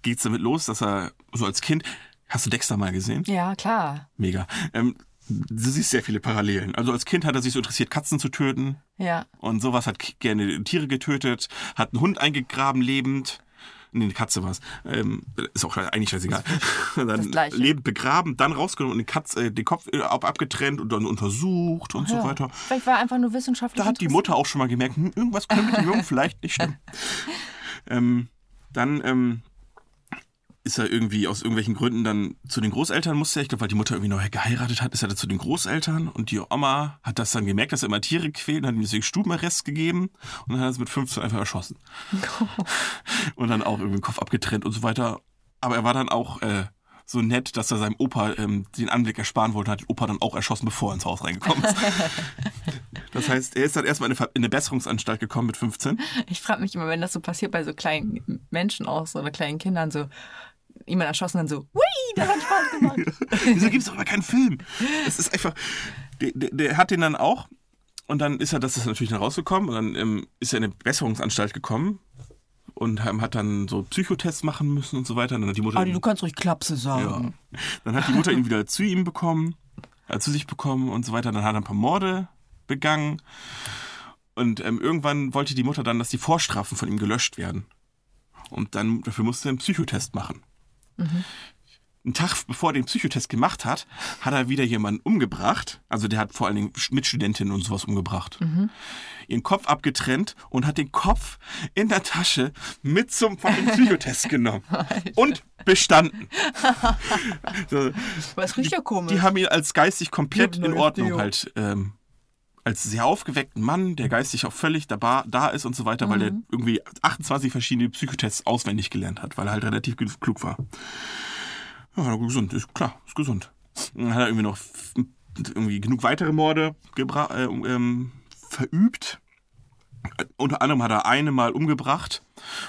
geht's damit los, dass er so als Kind. Hast du Dexter mal gesehen? Ja, klar. Mega. Ähm, du siehst sehr viele Parallelen. Also als Kind hat er sich so interessiert, Katzen zu töten. Ja. Und sowas hat gerne Tiere getötet, hat einen Hund eingegraben lebend. Nee, eine Katze war's. Ähm, ist auch eigentlich scheißegal. *laughs* dann lebend begraben, dann rausgenommen und den, Katz, äh, den Kopf äh, ab, abgetrennt und dann untersucht und so ja. weiter. Vielleicht war einfach nur wissenschaftlich. Da hat die Mutter auch schon mal gemerkt, hm, irgendwas könnte mit dem Jungen *laughs* vielleicht nicht stimmen. ähm, dann ähm, ist er irgendwie aus irgendwelchen Gründen dann zu den Großeltern musste. er. Ich glaube, weil die Mutter irgendwie neu geheiratet hat, ist er dann zu den Großeltern und die Oma hat das dann gemerkt, dass er immer Tiere quält und hat ihm deswegen Stubenarrest gegeben und dann hat er es mit 15 einfach erschossen. *laughs* und dann auch irgendwie den Kopf abgetrennt und so weiter. Aber er war dann auch äh, so nett, dass er seinem Opa ähm, den Anblick ersparen wollte und hat den Opa dann auch erschossen, bevor er ins Haus reingekommen ist. *laughs* Das heißt, er ist dann erstmal in eine, in eine Besserungsanstalt gekommen mit 15. Ich frage mich immer, wenn das so passiert bei so kleinen Menschen auch, so oder kleinen Kindern, so jemand erschossen, dann so, hui, das hat Spaß gemacht. *laughs* Wieso gibt es doch aber keinen Film? Es ist einfach. Der, der, der hat den dann auch. Und dann ist er, das ist natürlich dann rausgekommen. Und dann ähm, ist er in eine Besserungsanstalt gekommen. Und hat dann so Psychotests machen müssen und so weiter. Und dann hat die Mutter. Adi, du kannst ruhig Klapse sagen. ja. Dann hat die Mutter ihn wieder zu ihm bekommen, äh, zu sich bekommen und so weiter. Dann hat er ein paar Morde begangen. Und ähm, irgendwann wollte die Mutter dann, dass die Vorstrafen von ihm gelöscht werden. Und dann dafür musste er einen Psychotest machen. Einen Tag bevor er den Psychotest gemacht hat, hat er wieder jemanden umgebracht. Also der hat vor allen Dingen Mitstudentinnen und sowas umgebracht. Ihren Kopf abgetrennt und hat den Kopf in der Tasche mit zum fucking Psychotest *laughs* genommen. Und bestanden. *laughs* so, es riecht ja komisch. die haben ihn als geistig komplett in Ordnung halt, ähm, als sehr aufgeweckten Mann, der geistig auch völlig da, da ist und so weiter, weil der irgendwie 28 verschiedene Psychotests auswendig gelernt hat, weil er halt relativ klug war. Ja, gesund, ist klar, ist gesund. Dann hat er irgendwie noch irgendwie genug weitere Morde äh, ähm, verübt. Unter anderem hat er eine mal umgebracht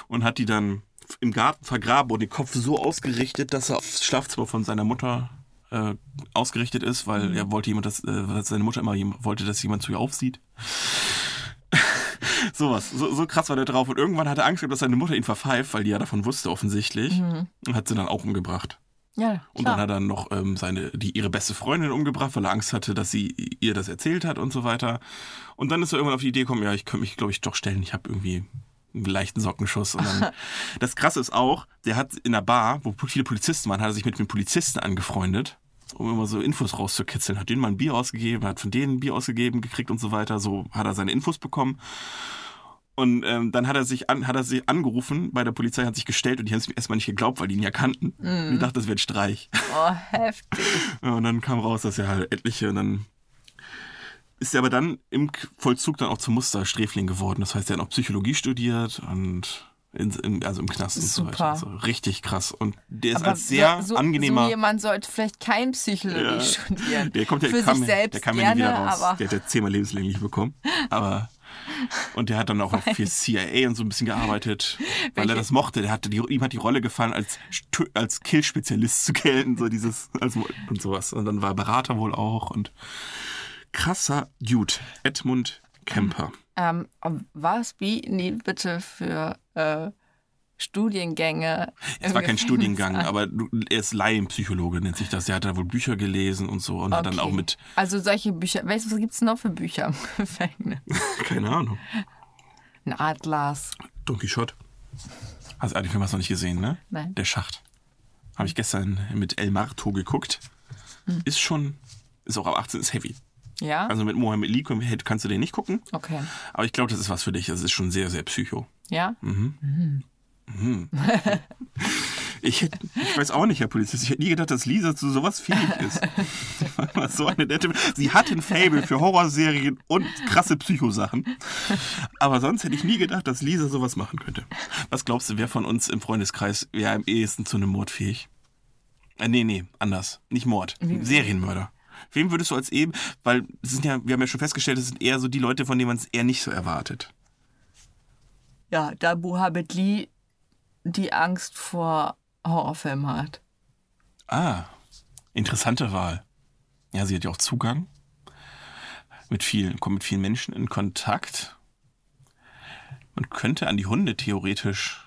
und hat die dann im Garten vergraben und den Kopf so ausgerichtet, dass er aufs Schlafzimmer von seiner Mutter äh, ausgerichtet ist, weil er wollte jemand, dass, äh, seine Mutter immer wollte, dass jemand zu ihr aufsieht. *laughs* Sowas, so, so krass war der drauf. Und irgendwann hat er Angst gehabt, dass seine Mutter ihn verpfeift, weil die ja davon wusste offensichtlich. Und hat sie dann auch umgebracht. ja, Und klar. dann hat er noch ähm, seine, die, ihre beste Freundin umgebracht, weil er Angst hatte, dass sie ihr das erzählt hat und so weiter. Und dann ist er irgendwann auf die Idee gekommen, ja, ich könnte mich, glaube ich, doch stellen. Ich habe irgendwie einen leichten Sockenschuss. Und dann, *laughs* das Krasse ist auch, der hat in der Bar, wo viele Polizisten waren, hat er sich mit den Polizisten angefreundet, um immer so Infos rauszukitzeln. Hat denen mal ein Bier ausgegeben, hat von denen ein Bier ausgegeben, gekriegt und so weiter. So hat er seine Infos bekommen. Und ähm, dann hat er sich an, hat er sich angerufen bei der Polizei, hat sich gestellt und die haben es erstmal nicht geglaubt, weil die ihn ja kannten. Und ich dachte, das wäre ein Streich. Oh, heftig. *laughs* Und dann kam raus, dass er halt etliche und dann ist er aber dann im Vollzug dann auch zum Mustersträfling geworden. Das heißt, er hat auch Psychologie studiert und In, im, also im Knast und so weiter. Also richtig krass. Und der ist Aber als sehr so, angenehmer. So jemand sollte vielleicht kein Psychologie Ja. studieren. Der kommt ja, Für kam, sich selbst der kam ja nie gerne, wieder raus. aber Der hat ja zehnmal lebenslänglich bekommen. Aber und der hat dann auch für CIA und so ein bisschen gearbeitet, *laughs* weil er Welche- das mochte. Der hatte die, ihm hat die Rolle gefallen, als als Kill-Spezialist zu gelten, so dieses als, und sowas. Und dann war er Berater wohl auch und krasser Dude, Edmund Kemper. Ähm, was bieten die bitte für äh, Studiengänge? Es war kein Studiengang, an? *laughs* aber er ist Laienpsychologe, nennt sich das. Der hat da wohl Bücher gelesen und so und hat dann Okay. auch mit, Also solche Bücher. Weißt du, was gibt es noch für Bücher im *laughs* Gefängnis? *laughs* keine Ahnung, Ein Atlas. Don Quixote. Hast du den Film hast du noch nicht gesehen, ne? Nein. Der Schacht. Habe ich gestern mit El Marto geguckt. Hm. Ist schon, ist auch ab 18, ist heavy. Ja? Also mit Mohammed Ali kannst du den nicht gucken. okay. Aber ich glaube, das ist was für dich. Das ist schon sehr, sehr psycho. Ja? *laughs* Ich, hätte, ich weiß auch nicht, Herr Polizist. Ich hätte nie gedacht, dass Lisa zu sowas fähig ist. Sie war so eine nette. Sie hat ein Fable für Horrorserien und krasse Psychosachen. Aber sonst hätte ich nie gedacht, dass Lisa sowas machen könnte. Was glaubst du, wer von uns im Freundeskreis wäre am ehesten zu einem Mord fähig? Äh, nee, nee, anders. Nicht Mord. Serienmörder. Wem würdest du als eben, weil es sind ja, wir haben ja schon festgestellt, es sind eher so die Leute, von denen man es eher nicht so erwartet. Ja, da Muhammad Lee die Angst vor Horrorfilmen hat. Ah, interessante Wahl. Ja, sie hat ja auch Zugang. Mit vielen, kommt mit vielen Menschen in Kontakt. Man könnte an die Hunde theoretisch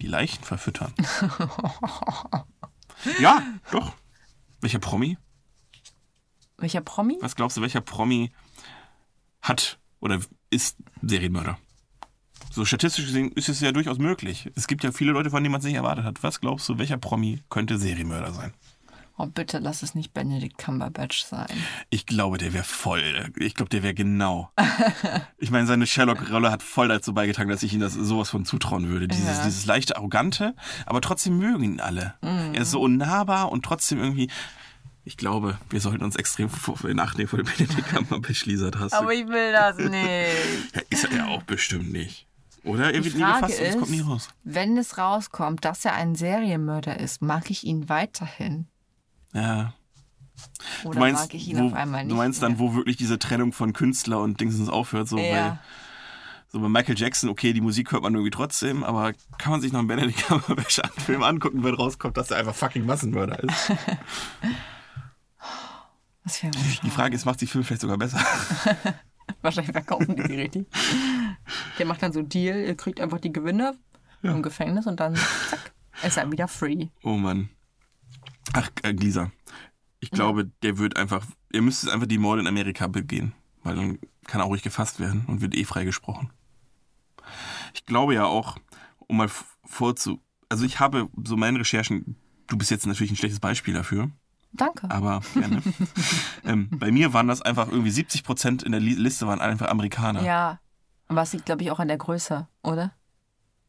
die Leichen verfüttern. *laughs* ja, doch. Welcher Promi? Welcher Promi? Was glaubst du, welcher Promi hat oder ist Serienmörder? So statistisch gesehen ist es ja durchaus möglich. Es gibt ja viele Leute, von denen man es nicht erwartet hat. Was glaubst du, welcher Promi könnte Serienmörder sein? Oh, bitte lass es nicht Benedict Cumberbatch sein. Ich glaube, der wäre voll. Ich glaube, der wäre genau. *laughs* Ich meine, seine Sherlock-Rolle hat voll dazu beigetragen, dass ich ihm das sowas von zutrauen würde. Dieses, Ja. dieses leichte Arrogante, aber trotzdem mögen ihn alle. Er ist so unnahbar und trotzdem irgendwie. Ich glaube, wir sollten uns extrem vor- in Acht nehmen vor dem Lisa. da hast Aber ich will das nicht. Ja, ist er ja auch bestimmt nicht. Oder? Er wird nie gefasst und es kommt nie ist, raus. wenn es rauskommt, dass er ein Serienmörder ist, mag ich ihn weiterhin? Ja. Oder Du meinst, mag ich ihn wo, auf einmal nicht du meinst dann, mehr? wo wirklich diese Trennung von Künstler und Dingsens aufhört, so Ja. weil so bei Michael Jackson, okay, die Musik hört man irgendwie trotzdem, aber kann man sich noch einen Benedict Cumberbatch *laughs* Film angucken, wenn rauskommt, dass er einfach fucking Massenmörder ist? *laughs* Das wäre Die Frage ist, macht die Film vielleicht sogar besser? *laughs* Wahrscheinlich verkaufen die die richtig. Der macht dann so einen Deal, ihr kriegt einfach die Gewinne im Gefängnis und dann zack, ist er wieder free. Oh Mann. Ach, äh, Lisa. Ich glaube, der wird einfach, ihr müsst einfach die Morde in Amerika begehen, weil dann kann er auch ruhig gefasst werden und wird eh freigesprochen. Ich glaube ja auch, um mal vorzu, also ich habe so meine Recherchen, du bist jetzt natürlich ein schlechtes Beispiel dafür, Danke. aber gerne. *laughs* ähm, bei mir waren das einfach irgendwie 70 Prozent in der Li Liste waren einfach Amerikaner. Ja. Aber es liegt, glaube ich, auch an der Größe, oder?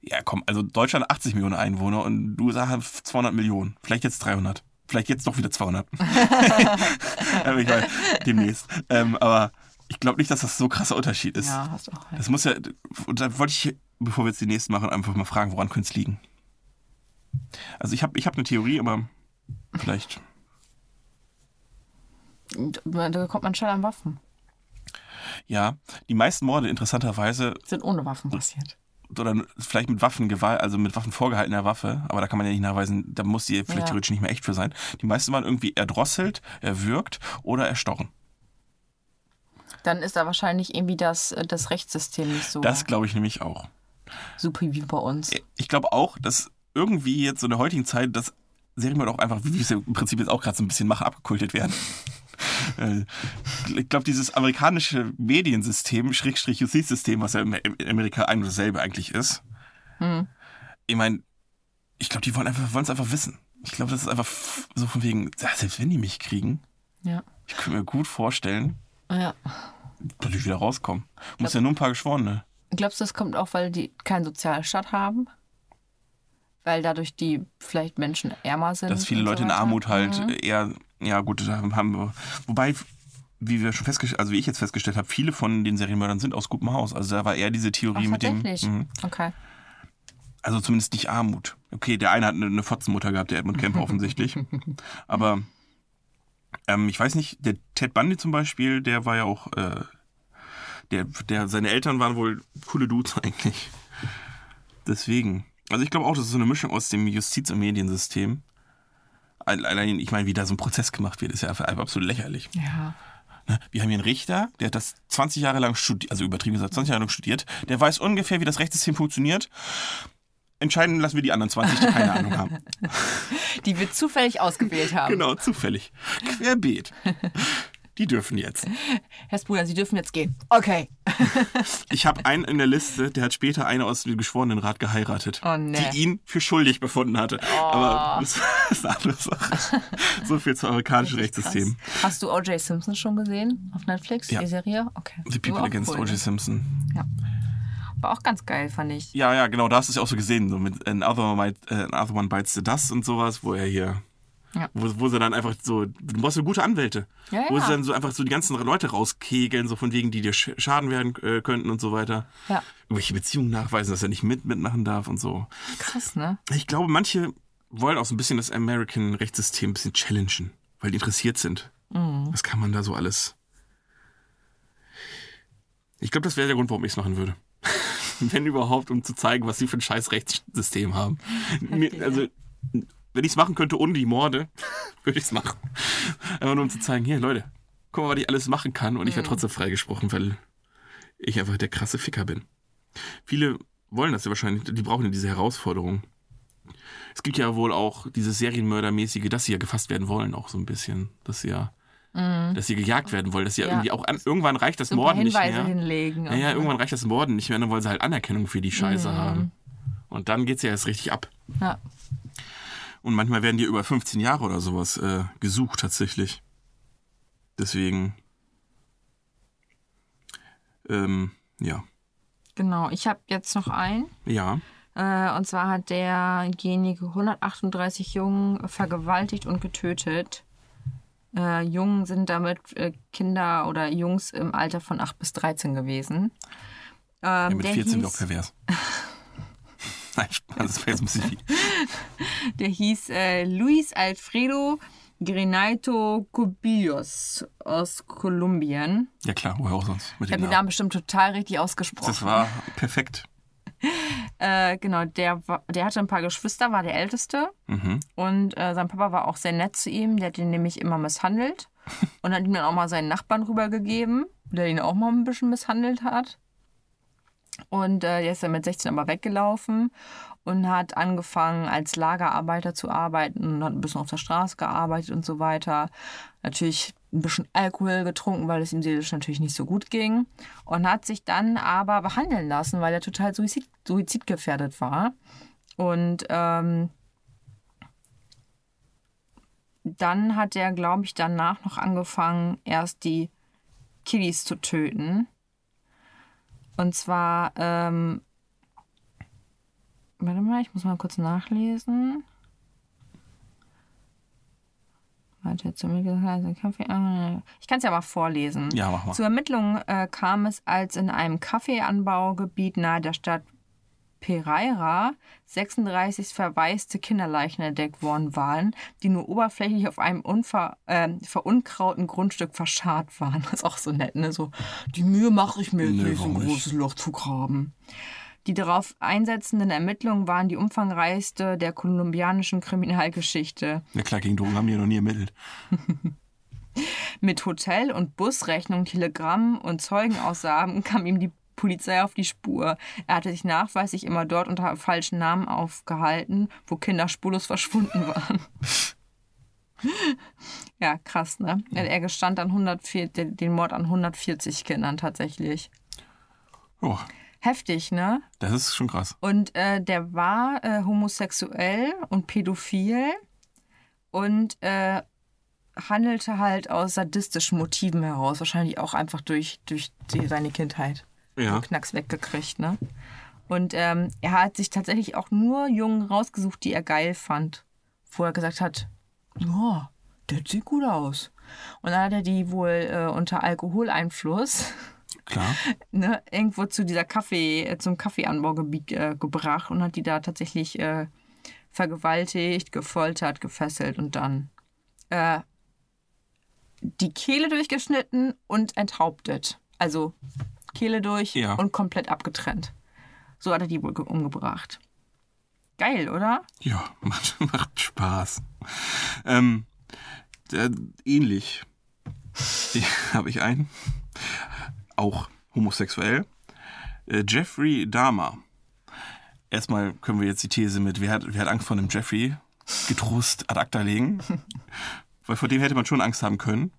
Ja, komm, also Deutschland 80 Millionen Einwohner und du sagst 200 Millionen. Vielleicht jetzt 300. Vielleicht jetzt doch wieder 200. *laughs* *laughs* aber ich weiß, demnächst. Ähm, aber ich glaube nicht, dass das so ein krasser Unterschied ist. Ja, hast auch recht. Das muss ja, und da wollte ich, bevor wir jetzt die nächsten machen, einfach mal fragen, woran könnte es liegen? Also ich habe ich hab eine Theorie, aber vielleicht, Und Da kommt man schnell an Waffen. ja, die meisten Morde interessanterweise Sind ohne Waffen passiert. oder vielleicht mit Waffengewalt, also mit Waffen vorgehaltener Waffe, aber da kann man ja nicht nachweisen, da muss die vielleicht Ja. theoretisch nicht mehr echt für sein. Die meisten waren irgendwie erdrosselt, erwürgt oder erstochen. Dann ist da wahrscheinlich irgendwie das, das Rechtssystem nicht so Das glaube ich nämlich auch. super wie bei uns. Ich glaube auch, dass irgendwie jetzt so in der heutigen Zeit, Serienmörder auch einfach, wie wir es ja im Prinzip jetzt auch gerade so ein bisschen machen, abgekultet werden. *laughs* Äh, ich glaube, dieses amerikanische Mediensystem, Schrägstrich Justizsystem, was ja in Amerika ein und dasselbe eigentlich ist, ich meine, ich glaube, die wollen einfach, wollen es einfach wissen. Ich glaube, das ist einfach so von wegen, selbst wenn die mich kriegen, Ja. ich könnte mir gut vorstellen, ja. dass ich wieder rauskommen. Muss ja nur ein paar Geschworene. Glaubst du, das kommt auch, weil die keinen Sozialstaat haben? Weil dadurch die vielleicht Menschen ärmer sind? dass viele und so Leute in? Armut halt Mhm. eher, ja gut, da haben wir, wobei, wie wir schon festgestellt, also wie ich jetzt festgestellt habe, viele von den Serienmördern sind aus gutem Haus. Also da war eher diese Theorie Ach, mit dem? Mhm. Okay. Also zumindest nicht Armut. Okay, der eine hat eine, eine Fotzenmutter gehabt, der Edmund Kemper *laughs* offensichtlich. Aber ähm, ich weiß nicht, der Ted Bundy zum Beispiel, der war ja auch, äh, der, der, seine Eltern waren wohl coole Dudes *laughs* eigentlich. Deswegen. Also ich glaube auch, das ist so eine Mischung aus dem Justiz- und Mediensystem. Allein, ich meine, wie da so ein Prozess gemacht wird, ist ja einfach absolut lächerlich. Ja. Ne? Wir haben hier einen Richter, der hat das 20 Jahre lang studiert, also übertrieben gesagt, 20 Jahre lang studiert, der weiß ungefähr, wie das Rechtssystem funktioniert. Entscheiden lassen wir die anderen 20, die keine Ahnung haben. *laughs* Die wir zufällig ausgewählt haben. Genau, zufällig. Querbeet. *laughs* Die dürfen jetzt. *laughs* Herr Spruder, Sie dürfen jetzt gehen. Okay. *laughs* Ich habe einen in der Liste, der hat später eine aus dem Geschworenenrat geheiratet, Oh, nee. Oh. die ihn für schuldig befunden hatte. Aber das ist eine andere Sache. *laughs* So viel zum amerikanischen Rechtssystem. Krass. Hast du O.J. Simpson schon gesehen auf Netflix, Ja. die Serie? Okay. The People Against cool, O.J. ne? Simpson. War auch ganz geil, fand ich. Ja, ja, genau, da hast du es ja auch so gesehen, so mit Another, Might, äh, Another One Bites the Dust und sowas, wo er hier, Ja. wo, wo sie dann einfach so, du brauchst so gute Anwälte, Ja, wo ja. sie dann so einfach so die ganzen Leute rauskegeln, so von wegen, die dir sch- schaden werden äh, könnten und so weiter. Ja. Irgendwelche Beziehungen nachweisen, dass er nicht mit mitmachen darf und so. Krass, ne? Ich glaube, manche wollen auch so ein bisschen das American Rechtssystem ein bisschen challengen, weil die interessiert sind. Mhm. Was kann man da so alles? Ich glaube, das wäre der Grund, warum ich es machen würde. *laughs* Wenn überhaupt, um zu zeigen, was sie für ein scheiß Rechtssystem haben. Mir, also, wenn ich es machen könnte ohne die Morde, *laughs* würde ich es machen. Einfach nur um zu zeigen, hier, Leute, guck mal, was ich alles machen kann und ich werde trotzdem freigesprochen, weil ich einfach der krasse Ficker bin. Viele wollen das ja wahrscheinlich, die brauchen ja diese Herausforderung. Es gibt ja wohl auch dieses Serienmördermäßige, dass sie ja gefasst werden wollen, auch so ein bisschen. Dass sie ja, dass sie gejagt werden wollen, dass sie ja, Ja. irgendwie auch an, irgendwann reicht das Morden nicht Hinweise mehr. hinlegen. Ja, ja, irgendwann reicht das Morden nicht mehr, dann wollen sie halt Anerkennung für die Scheiße haben. Und dann geht's ja erst richtig ab. Ja. Und manchmal werden die über 15 Jahre oder sowas äh, gesucht tatsächlich. Deswegen. Ähm, ja. Genau, ich habe jetzt noch einen. Ja. Äh, und zwar hat derjenige 138 Jungen vergewaltigt und getötet. Äh, Jungen sind damit äh, Kinder oder Jungs im Alter von 8 bis 13 gewesen. Ähm, ja mit der 14 sind wir auch hieß, pervers. *laughs* Nein, das wäre jetzt ein bisschen viel. der hieß äh, Luis Alfredo Grinaito Cubillos aus Kolumbien. Ja klar, woher auch sonst? Ich habe den Namen Namen. bestimmt total richtig ausgesprochen. Das war perfekt. *laughs* Äh, genau, der, war, der hatte ein paar Geschwister, war der Älteste. Mhm. Und äh, sein Papa war auch sehr nett zu ihm. Der hat ihn nämlich immer misshandelt. *laughs* Und hat ihm dann auch mal seinen Nachbarn rübergegeben, der ihn auch mal ein bisschen misshandelt hat. Und äh, der ist dann mit 16 aber weggelaufen und hat angefangen als Lagerarbeiter zu arbeiten und hat ein bisschen auf der Straße gearbeitet und so weiter. Natürlich ein bisschen Alkohol getrunken, weil es ihm seelisch natürlich nicht so gut ging. Und hat sich dann aber behandeln lassen, weil er total suizid, suizidgefährdet war. Und ähm, dann hat er, glaube ich, danach noch angefangen, erst die Kiddies zu töten. Und zwar, ähm, warte mal, ich muss mal kurz nachlesen. Er zu mir gesagt, also Kaffee, ich kann es ja mal vorlesen. Ja, mach mal. Zur Ermittlung äh, kam es, als in einem Kaffeeanbaugebiet nahe der Stadt Pereira 36 verwaiste Kinderleichen entdeckt worden waren, die nur oberflächlich auf einem unver, äh, verunkrauten Grundstück verscharrt waren. *laughs* Das ist auch so nett, ne? So, die Mühe mache ich mir nicht, so ein großes Loch zu graben. Die darauf einsetzenden Ermittlungen waren die umfangreichste der kolumbianischen Kriminalgeschichte. Ja klar, gegen Drogen haben die ja noch nie ermittelt. *laughs* Mit Hotel- und Busrechnung, Telegramm und Zeugenaussagen kam ihm die Polizei auf die Spur. Er hatte sich nachweislich immer dort unter falschen Namen aufgehalten, wo Kinder spurlos verschwunden waren. *laughs* ja, krass, ne? Er gestand an 104, den Mord an 140 Kindern tatsächlich. Oh, Heftig, ne? das ist schon krass. Und äh, der war äh, homosexuell und pädophil und äh, handelte halt aus sadistischen Motiven heraus. Wahrscheinlich auch einfach durch, durch die, seine Kindheit. Ja. Knacks weggekriegt, ne? Und ähm, er hat sich tatsächlich auch nur Jungen rausgesucht, die er geil fand. Wo er gesagt hat, ja, der sieht gut aus. Und dann hat er die wohl äh, unter Alkoholeinfluss *laughs* Klar. ne, irgendwo zu dieser Kaffee, äh, zum Kaffeeanbaugebiet äh, gebracht und hat die da tatsächlich äh, vergewaltigt, gefoltert, gefesselt und dann äh, die Kehle durchgeschnitten und enthauptet. Also Kehle durch Ja. und komplett abgetrennt. So hat er die wohl ge- umgebracht. Geil, oder? Ja, *laughs* macht, macht Spaß. Ähm, der, ähnlich *laughs* habe ich einen, auch homosexuell. Äh, Jeffrey Dahmer. Erstmal können wir jetzt die These mit, wer hat, wer hat Angst vor einem Jeffrey, getrost ad acta legen. *laughs* Weil vor dem hätte man schon Angst haben können.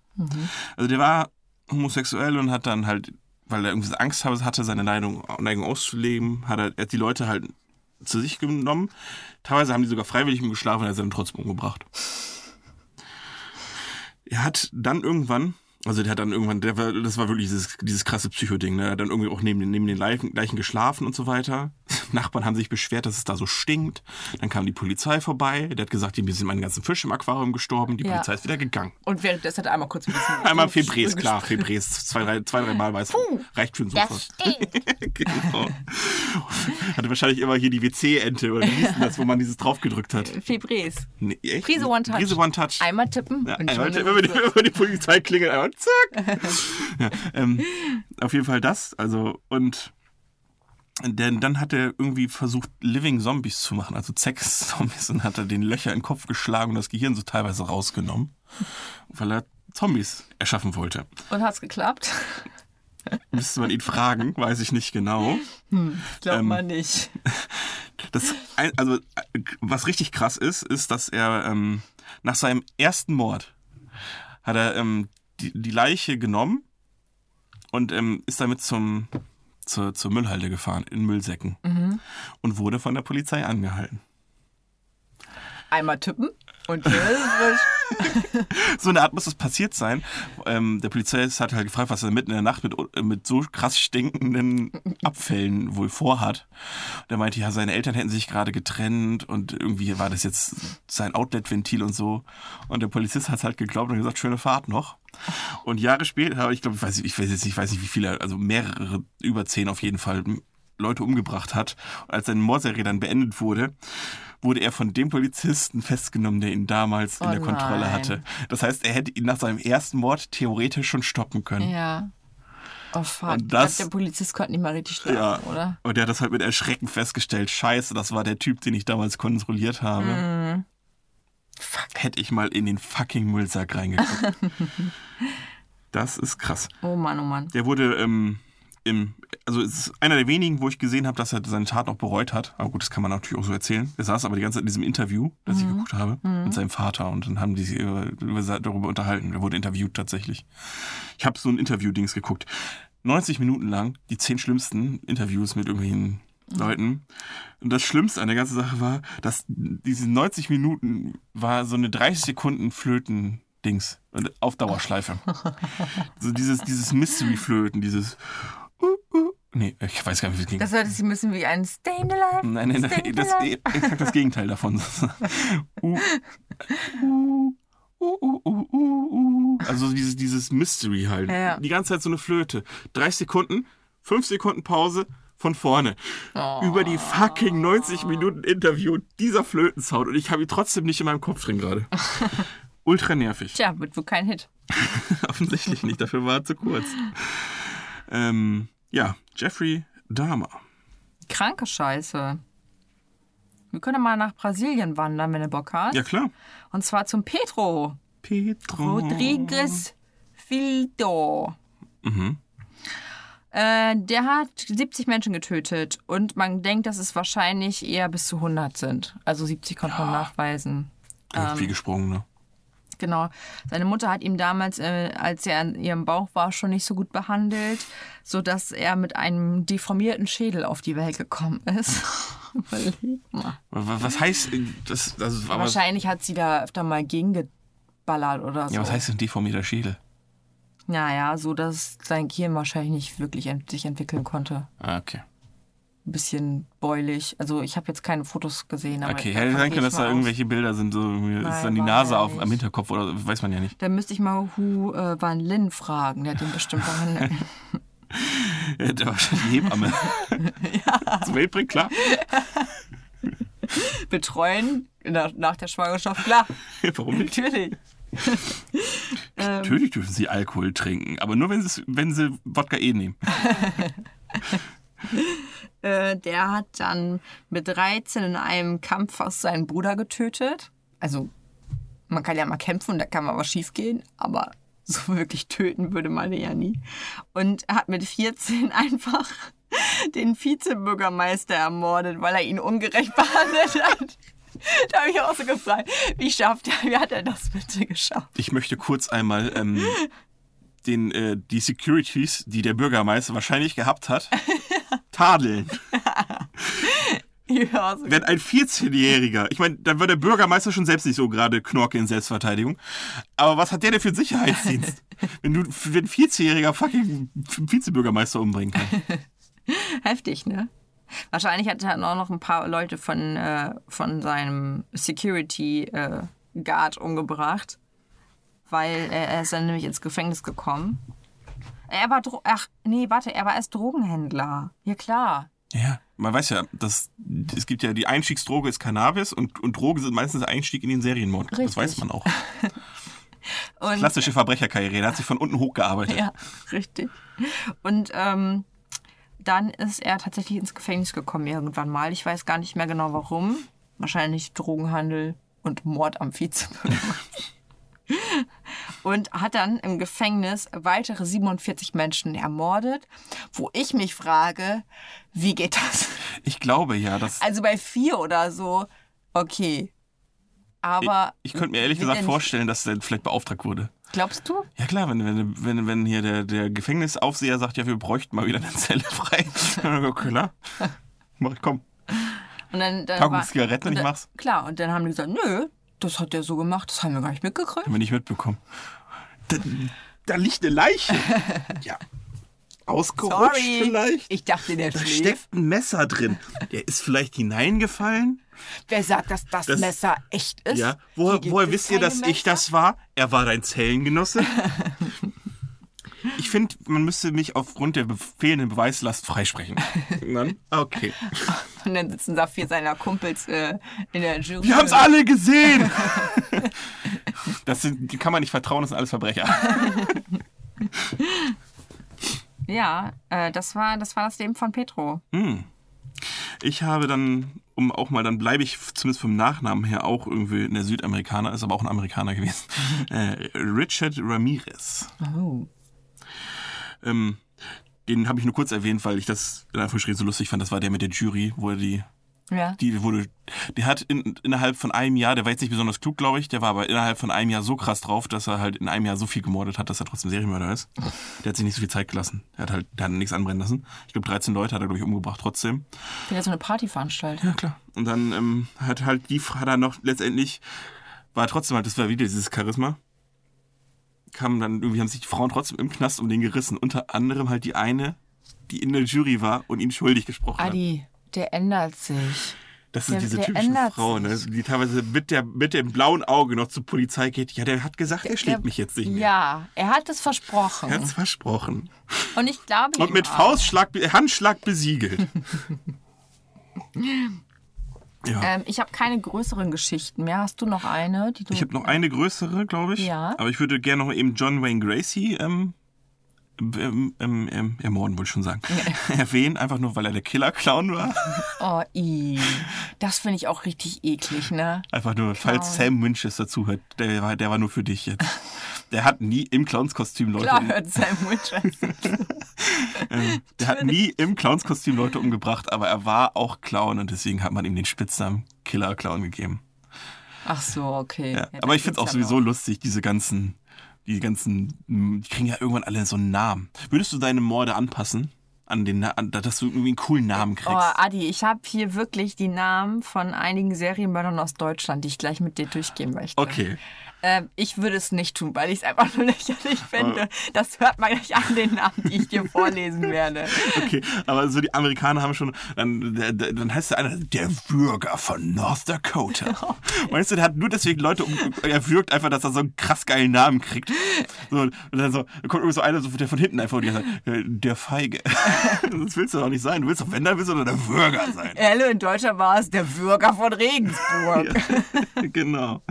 Also der war homosexuell und hat dann halt, weil er irgendwie Angst hatte, seine Neigung, Neigung auszuleben, hat er, er hat die Leute halt zu sich genommen. Teilweise haben die sogar freiwillig mit ihm geschlafen und er hat sie dann trotzdem umgebracht. Er hat dann irgendwann, also der hat dann irgendwann, der war, das war wirklich dieses, dieses krasse Psychoding, ne? Er hat dann irgendwie auch neben, den- neben den Leichen, Leichen geschlafen und so weiter. *laughs* Nachbarn haben sich beschwert, dass es da so stinkt. Dann kam die Polizei vorbei, der hat gesagt, hier sind meine ganzen Fische im Aquarium gestorben. Die Ja. Polizei ist wieder gegangen. Und währenddessen hat er einmal kurz ein bisschen. *laughs* Einmal Febres, klar, Febres, zwei, drei, zwei, drei Mal weiß reicht für einen Sofa. Das stinkt. *laughs* genau. Hatte wahrscheinlich immer hier die WC-Ente oder wie hieß denn das, wo man dieses draufgedrückt hat. Febres. Nee, echt? Prise One Touch. Prise One Touch. Einmal tippen. Ja, einmal, schon wenn, die, wenn die Polizei klingelt, einmal zack. *laughs* ja, ähm, auf jeden Fall das. Also, und denn dann hat er irgendwie versucht, Living Zombies zu machen, also Sex-Zombies, und hat er den Löcher in den Kopf geschlagen und das Gehirn so teilweise rausgenommen, weil er Zombies erschaffen wollte. Und hat's geklappt? Müsste man ihn fragen, weiß ich nicht genau. Glaubt Ähm, man nicht. Das, also, was richtig krass ist, ist, dass er ähm, nach seinem ersten Mord hat er ähm, die, die Leiche genommen und ähm, ist damit zum, zur, zur Müllhalde gefahren in Müllsäcken und wurde von der Polizei angehalten. Einmal tippen und. *laughs* So eine Art muss es passiert sein. Ähm, der Polizei hat halt gefragt, was er mitten in der Nacht mit, mit so krass stinkenden Abfällen wohl vorhat. Und er meinte, ja, seine Eltern hätten sich gerade getrennt und irgendwie war das jetzt sein Outlet-Ventil und so. Und der Polizist hat halt geglaubt und gesagt, schöne Fahrt noch. Und Jahre später, ich glaube, ich weiß, ich weiß jetzt nicht, ich weiß nicht, wie viele, also mehrere, über zehn auf jeden Fall, Leute umgebracht hat. Und als seine Mordserie dann beendet wurde, wurde er von dem Polizisten festgenommen, der ihn damals in Oh der Kontrolle nein. hatte. Das heißt, er hätte ihn nach seinem ersten Mord theoretisch schon stoppen können. Ja. Oh fuck. Und das- der Polizist konnte nicht mal richtig schlafen, Ja. oder? Und er hat das halt mit Erschrecken festgestellt. Scheiße, das war der Typ, den ich damals kontrolliert habe. Mhm. Fuck, hätte ich mal in den fucking Müllsack reingeguckt. *laughs* das ist krass. Oh Mann, oh Mann. Der wurde ähm, im, also es ist einer der wenigen, wo ich gesehen habe, dass er seine Tat auch bereut hat. Aber gut, das kann man natürlich auch so erzählen. Er saß aber die ganze Zeit in diesem Interview, das ich geguckt habe, mit seinem Vater und dann haben die sich über, über, darüber unterhalten. Er wurde interviewt tatsächlich. Ich habe so ein Interview-Dings geguckt. 90 Minuten lang, die zehn schlimmsten Interviews mit irgendwelchen Leuten. Und das Schlimmste an der ganzen Sache war, dass diese 90 Minuten war so eine 30 Sekunden Flöten-Dings und auf Dauerschleife. *laughs* so dieses, dieses Mystery-Flöten, dieses. Nee, ich weiß gar nicht, wie es ging. Das sich ein bisschen wie ein Stayin' Alive. Nein, nein, Stay nein, das, alive. exakt das Gegenteil davon. *laughs* uh, uh, uh, uh, uh, uh, uh. Also dieses, dieses Mystery halt. Ja, ja. Die ganze Zeit so eine Flöte. 30 Sekunden, 5 Sekunden Pause, von vorne. Oh. Über die fucking 90 Minuten Interview dieser Flötensound. Und ich habe ihn trotzdem nicht in meinem Kopf drin gerade. *laughs* Ultra nervig. Tja, wird wohl kein Hit. *laughs* Offensichtlich nicht, dafür war er zu kurz. Ähm, ja, Jeffrey Dahmer. Kranke Scheiße. Wir können mal nach Brasilien wandern, wenn du Bock hast. Ja, klar. Und zwar zum Pedro Petro. Rodriguez Fildo. Mhm. Äh, der hat 70 Menschen getötet und man denkt, dass es wahrscheinlich eher bis zu 100 sind. Also 70 konnte man nachweisen. Irgendwie gesprungen, ne? Genau. Seine Mutter hat ihn damals, äh, als er in ihrem Bauch war, schon nicht so gut behandelt, sodass er mit einem deformierten Schädel auf die Welt gekommen ist. *laughs* Überleg mal. Wa- Was heißt äh, das? Also, Wahrscheinlich hat sie da öfter mal gegengeballert oder so. ja, was heißt denn deformierter Schädel? Naja, so dass sein Gehirn wahrscheinlich nicht wirklich ent sich entwickeln konnte. Ah, okay. Ein bisschen beulig. Also ich habe jetzt keine Fotos gesehen. Aber Okay, hätte sein können, dass da aus. irgendwelche Bilder sind, so irgendwie ist Nein, dann die Nase auf, am Hinterkopf oder weiß man ja nicht. Da müsste ich mal Hu äh, Van Lin fragen. Der hat ihn bestimmt behandelt. Da war schon die Hebamme. *laughs* ja. Zum Welt bringt, klar. *laughs* Betreuen nach, nach der Schwangerschaft, klar. *laughs* Warum nicht? Natürlich. Natürlich dürfen sie Alkohol trinken, aber nur wenn sie, wenn sie Wodka eh nehmen. Äh, der hat dann mit 13 in einem Kampf fast seinen Bruder getötet. Also, man kann ja mal kämpfen und da kann mal was schief gehen, aber *laughs* so wirklich töten würde man ja nie. Und hat mit 14 *laughs* einfach den Vizebürgermeister ermordet, weil er ihn ungerecht *laughs* behandelt hat. Da habe ich auch so gefragt, wie schafft er, wie hat er das bitte geschafft? Ich möchte kurz einmal ähm, den, äh, die Securities, die der Bürgermeister wahrscheinlich gehabt hat, tadeln. *laughs* Ja, so Wenn ein 14-Jähriger, ich meine, da war der Bürgermeister schon selbst nicht so gerade Knorke in Selbstverteidigung. Aber was hat der denn für einen Sicherheitsdienst? *laughs* wenn du wenn ein 14-Jähriger fucking Vizebürgermeister umbringen kann. *laughs* Heftig, ne? Wahrscheinlich hat er auch noch ein paar Leute von, äh, von seinem Security äh, Guard umgebracht, weil äh, er ist dann nämlich ins Gefängnis gekommen. Er war, Dro ach nee, warte, er war erst Drogenhändler. Ja klar. Ja, man weiß ja, dass es gibt ja die Einstiegsdroge ist Cannabis und, und Drogen sind meistens der Einstieg in den Serienmord. Das Richtig. weiß man auch. *laughs* Und, Klassische Verbrecherkarriere, der hat sich von unten hochgearbeitet. Ja, richtig. Und ähm, dann ist er tatsächlich ins Gefängnis gekommen irgendwann mal. Ich weiß gar nicht mehr genau warum. Wahrscheinlich Drogenhandel und Mord am Vizebürger. *laughs* *laughs* und hat dann im Gefängnis weitere 47 Menschen ermordet, wo ich mich frage, wie geht das? Ich glaube ja, dass Also bei vier oder so, okay. Aber ich könnte mir ehrlich gesagt vorstellen, dass der vielleicht beauftragt wurde. Glaubst du? Ja klar, wenn, wenn, wenn, wenn hier der, der Gefängnisaufseher sagt, ja, wir bräuchten mal wieder eine Zelle frei. *laughs* Dann okay, klar. Mach ich, komm. Und dann, dann Packung war- Zigaretten und ich dann- mach's. Klar, und dann haben die gesagt, nö, das hat der so gemacht, das haben wir gar nicht mitgekriegt. Haben wir nicht mitbekommen. Da, da liegt eine Leiche. *laughs* Ja. Ausgerutscht Sorry, vielleicht. ich dachte, der Da schläft. steckt ein Messer drin. Der ist vielleicht hineingefallen. Wer sagt, dass das, Das- Messer echt ist? Ja. Woher, woher wisst ihr, dass ich Messer. das war? Er war dein Zellengenosse. *laughs* Ich finde, man müsste mich aufgrund der fehlenden Beweislast freisprechen. *laughs* Dann? Okay. Und dann sitzen da vier seiner Kumpels äh, in der Jury. Wir haben es alle gesehen! *laughs* Das sind, die kann man nicht vertrauen, das sind alles Verbrecher. *laughs* Ja, äh, das, war, das war das Leben von Petro. Ich habe dann, um auch mal, dann bleibe ich zumindest vom Nachnamen her auch irgendwie in der Südamerikaner, ist aber auch ein Amerikaner gewesen. Äh, Richard Ramirez. Oh. Ähm, den habe ich nur kurz erwähnt, weil ich das in Anführungsstrichen so lustig fand. Das war der mit der Jury, wo er die Ja. Die wurde, der hat in, innerhalb von einem Jahr, der war jetzt nicht besonders klug, glaube ich, der war aber innerhalb von einem Jahr so krass drauf, dass er halt in einem Jahr so viel gemordet hat, dass er trotzdem Serienmörder ist. Der hat sich nicht so viel Zeit gelassen. Er hat halt, der hat nichts anbrennen lassen. Ich glaube, 13 Leute hat er, glaube ich, umgebracht trotzdem. Der hat so eine Party veranstaltet. Ja, klar. Und dann ähm, hat halt die, hat er noch letztendlich, war trotzdem halt, das war wieder dieses Charisma. Kamen dann, irgendwie haben sich die Frauen trotzdem im Knast um den gerissen. Unter anderem halt die eine, die in der Jury war und ihn schuldig gesprochen hat. Adi, der ändert sich. Das sind Der- diese der typischen Frauen, ne? die teilweise mit, der, mit dem blauen Auge noch zur Polizei geht. Ja, der hat gesagt, er schlägt Der- mich jetzt nicht mehr. Ja, er hat es versprochen. Er hat es versprochen. Und ich glaube Und mit auch. Faustschlag, Handschlag besiegelt. *laughs* ja. Ähm, ich habe keine größeren Geschichten mehr. Hast du noch eine? Du Ich habe noch eine größere, glaube ich. Ja. Aber ich würde gerne noch eben John Wayne Gracie ähm, ähm, ähm, ähm, ermorden, wollte ich schon sagen. *laughs* Erwähnen, einfach nur, weil er der Killer-Clown war. Oh, i. Das finde ich auch richtig eklig, ne? Einfach nur, falls Sam Winchester zuhört, der war, der war nur für dich jetzt. *laughs* Der hat nie im Clownskostüm Leute Klar um, hört Sam Winchester. ähm, *laughs* Der hat nie im Clownskostüm Leute umgebracht, aber er war auch Clown und deswegen hat man ihm den Spitznamen Killer Clown gegeben. Ach so, okay. Ja, Ja, aber ich finde es auch sowieso lustig, diese ganzen, die ganzen, die kriegen ja irgendwann alle so einen Namen. Würdest du deine Morde anpassen? An den, an, dass du irgendwie einen coolen Namen kriegst? Oh, Adi, ich habe hier wirklich die Namen von einigen Serienmördern aus Deutschland, die ich gleich mit dir durchgehen möchte. okay. Ähm, ich würde es nicht tun, weil ich es einfach nur *laughs* lächerlich finde. Das hört man gleich an den Namen, die ich dir *laughs* vorlesen werde. Okay, aber so die Amerikaner haben schon, dann, dann heißt der einer, der Bürger von North Dakota. *laughs* Weißt du, der hat nur deswegen Leute, um, er wirkt einfach, dass er so einen krass geilen Namen kriegt. So, und dann so, dann kommt irgendwie so einer, so, der von hinten einfach, und die sagt, äh, der Feige. Das willst du doch nicht sein. Du willst doch, wenn, dann willst du doch der Bürger sein. Hallo, in Deutschland war es der Bürger von Regensburg. genau.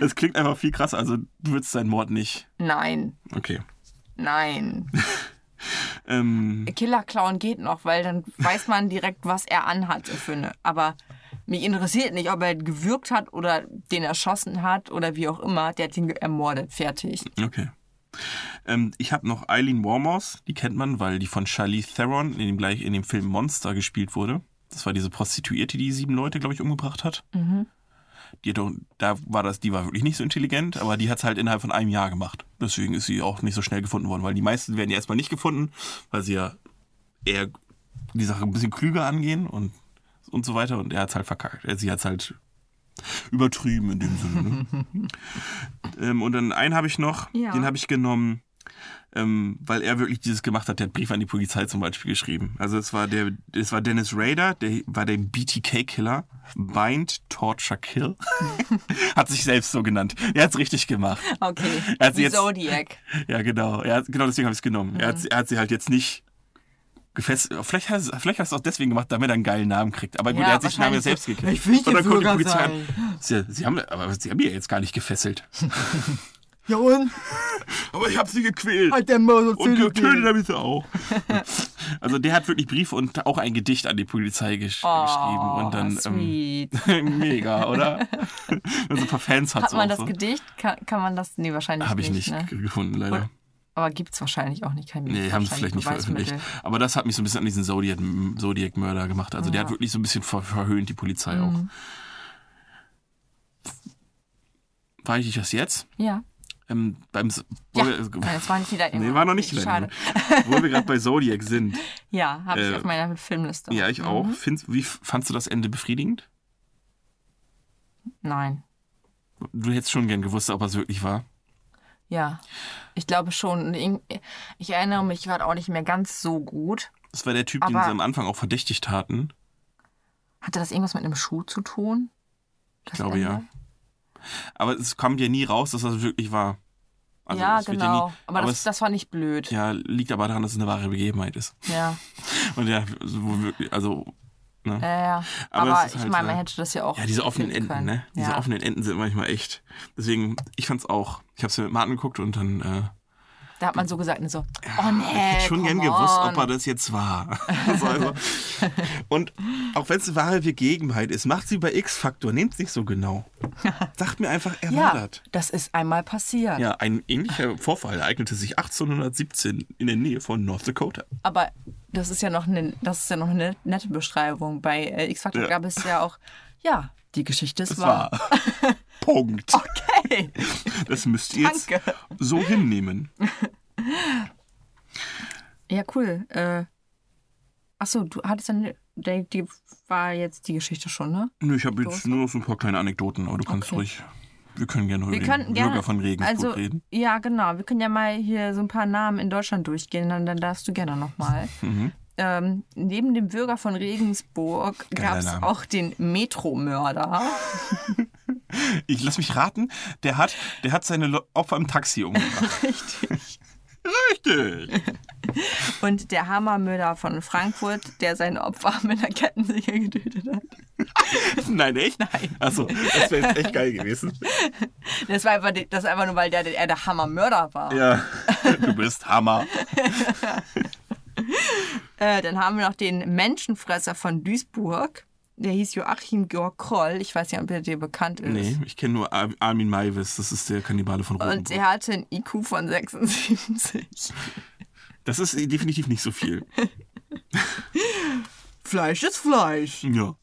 Das klingt einfach viel krasser. Also, du willst seinen Mord nicht. Nein, Okay. nein. *laughs* Ähm, Killer Clown geht noch, weil dann weiß man direkt, was er anhatte für eine. Aber mich interessiert nicht, ob er gewürgt hat oder den erschossen hat oder wie auch immer. Der hat ihn ermordet. Fertig. Okay. Ähm, ich habe noch Eileen Warmos, die kennt man, weil die von Charlize Theron in dem, gleich, in dem Film Monster gespielt wurde. Das war diese Prostituierte, die sieben Leute, glaube ich, umgebracht hat. Die doch, da war das, die war wirklich nicht so intelligent, aber die hat es halt innerhalb von einem Jahr gemacht. Deswegen ist sie auch nicht so schnell gefunden worden, weil die meisten werden ja erstmal nicht gefunden, weil sie ja eher die Sache ein bisschen klüger angehen und, und so weiter. Und er hat es halt verkackt. Er- Sie hat es halt übertrieben in dem Sinne. Ne? *laughs* ähm, und dann einen habe ich noch, Ja. den habe ich genommen, ähm, weil er wirklich dieses gemacht hat. Der hat Brief an die Polizei zum Beispiel geschrieben. Also es war der, es war Dennis Rader, der war der BTK-Killer, Bind, Torture, Kill. *laughs* hat sich selbst so genannt. Er hat es richtig gemacht. Okay. Er hat sie jetzt- Zodiac. *laughs* Ja, genau. Er hat, genau deswegen habe ich es genommen. Er, hat, er hat sie halt jetzt nicht gefesselt. Vielleicht hat vielleicht er es auch deswegen gemacht, damit er einen geilen Namen kriegt. Aber gut, Ja, er hat sich den Namen selbst gekriegt. ich will nicht Und dann kommt die Polizei an. Sie, sie haben, aber sie haben ja jetzt gar nicht gefesselt. *laughs* Ja und? Aber ich habe sie gequält. Hat der Mörder Und getötet habe ich sie auch. *laughs* Also der hat wirklich Briefe und auch ein Gedicht an die Polizei gesch Oh, geschrieben. Und dann sweet. ähm, *laughs* mega, oder? Wenn man so ein paar Fans hat. Hat man auch das so. Gedicht? Kann, kann man das? Nee, wahrscheinlich Habe ich nicht Ne? ge- gefunden, leider. Aber gibt es wahrscheinlich auch nicht. Kein Nee, haben sie vielleicht nicht veröffentlicht. Aber das hat mich so ein bisschen an diesen Zodiac- Zodiac-Mörder gemacht. Also der hat wirklich so ein bisschen ver verhöhnt, die Polizei auch. Mhm. War ich das jetzt? Ja. Ähm, beim Ja, *laughs* das war nicht Lightning Nee, war noch nicht die Schade. Wo wir gerade bei Zodiac sind. *laughs* Ja, habe ich Äh, auf meiner Filmliste. Ja, ich auch. Findest, wie fandst du das Ende befriedigend? Nein. Du hättest schon gern gewusst, ob es wirklich war. Ja. Ich glaube schon. Ich, ich erinnere mich, war auch nicht mehr ganz so gut. Das war der Typ, den sie am Anfang auch verdächtigt hatten. Hatte das irgendwas mit einem Schuh zu tun? Ich glaube ja. Aber es kam ja nie raus, dass das wirklich war. Also, ja, genau. nie, aber das, es, das war nicht blöd. ja, liegt aber daran, dass es eine wahre Begebenheit ist. Ja. *laughs* Und ja, wirklich, also, ne? Ja, ja. Aber Aber, ich halt, meine, man äh, hätte das ja auch. Ja, diese offenen Enden, können. ne? Diese ja. offenen Enden sind manchmal echt. Deswegen, ich fand's auch. Ich hab's mir mit Martin geguckt und dann, äh, Da hat man so gesagt, so, oh nee. ich hätte schon gern come gewusst, on. ob er das jetzt war. *laughs* Also. Und auch wenn es eine wahre Begebenheit ist, macht sie bei X-Faktor, nehmt es nicht so genau. Sagt mir einfach, er Ja, das. das ist einmal passiert. Ja, ein ähnlicher Vorfall ereignete sich 1817 in der Nähe von North Dakota. Aber das ist ja noch eine, das ist ja noch eine nette Beschreibung. Bei äh, X Factor Ja. gab es ja auch, ja, die Geschichte ist wahr. *laughs* Punkt. Okay. Das müsst ihr jetzt Danke. so hinnehmen. Ja, cool. Äh, achso, du hattest dann, die, die war jetzt die Geschichte schon, ne? Nö, ich habe jetzt nur noch so ein paar kleine Anekdoten, aber du kannst Okay. ruhig. Wir können gerne über Wir den gerne. Bürger von Regensburg also, reden. Ja, genau. Wir können ja mal hier so ein paar Namen in Deutschland durchgehen, dann, dann darfst du gerne nochmal. *laughs* Mhm. Ähm, neben dem Bürger von Regensburg gab es auch den Metromörder. *laughs* Ich lass mich raten, der hat, der hat seine Opfer im Taxi umgebracht. *laughs* Richtig. Richtig. Und der Hammermörder von Frankfurt, der seine Opfer *laughs* mit einer Kettensäge getötet hat. Nein, echt? Nein. Achso, das wäre jetzt echt geil gewesen. Das war einfach, das war einfach nur, weil der, der, der Hammermörder war. Ja, du bist Hammer. Äh, dann haben wir noch den Menschenfresser von Duisburg. Der hieß Joachim Georg Kroll. Ich weiß nicht, ob der dir bekannt ist. Nee, ich kenne nur Ar- Armin Maivis, das ist der Kannibale von Und Rotenburg. er hatte ein IQ von 76. Das ist definitiv nicht so viel. *laughs* Fleisch ist Fleisch. Ja.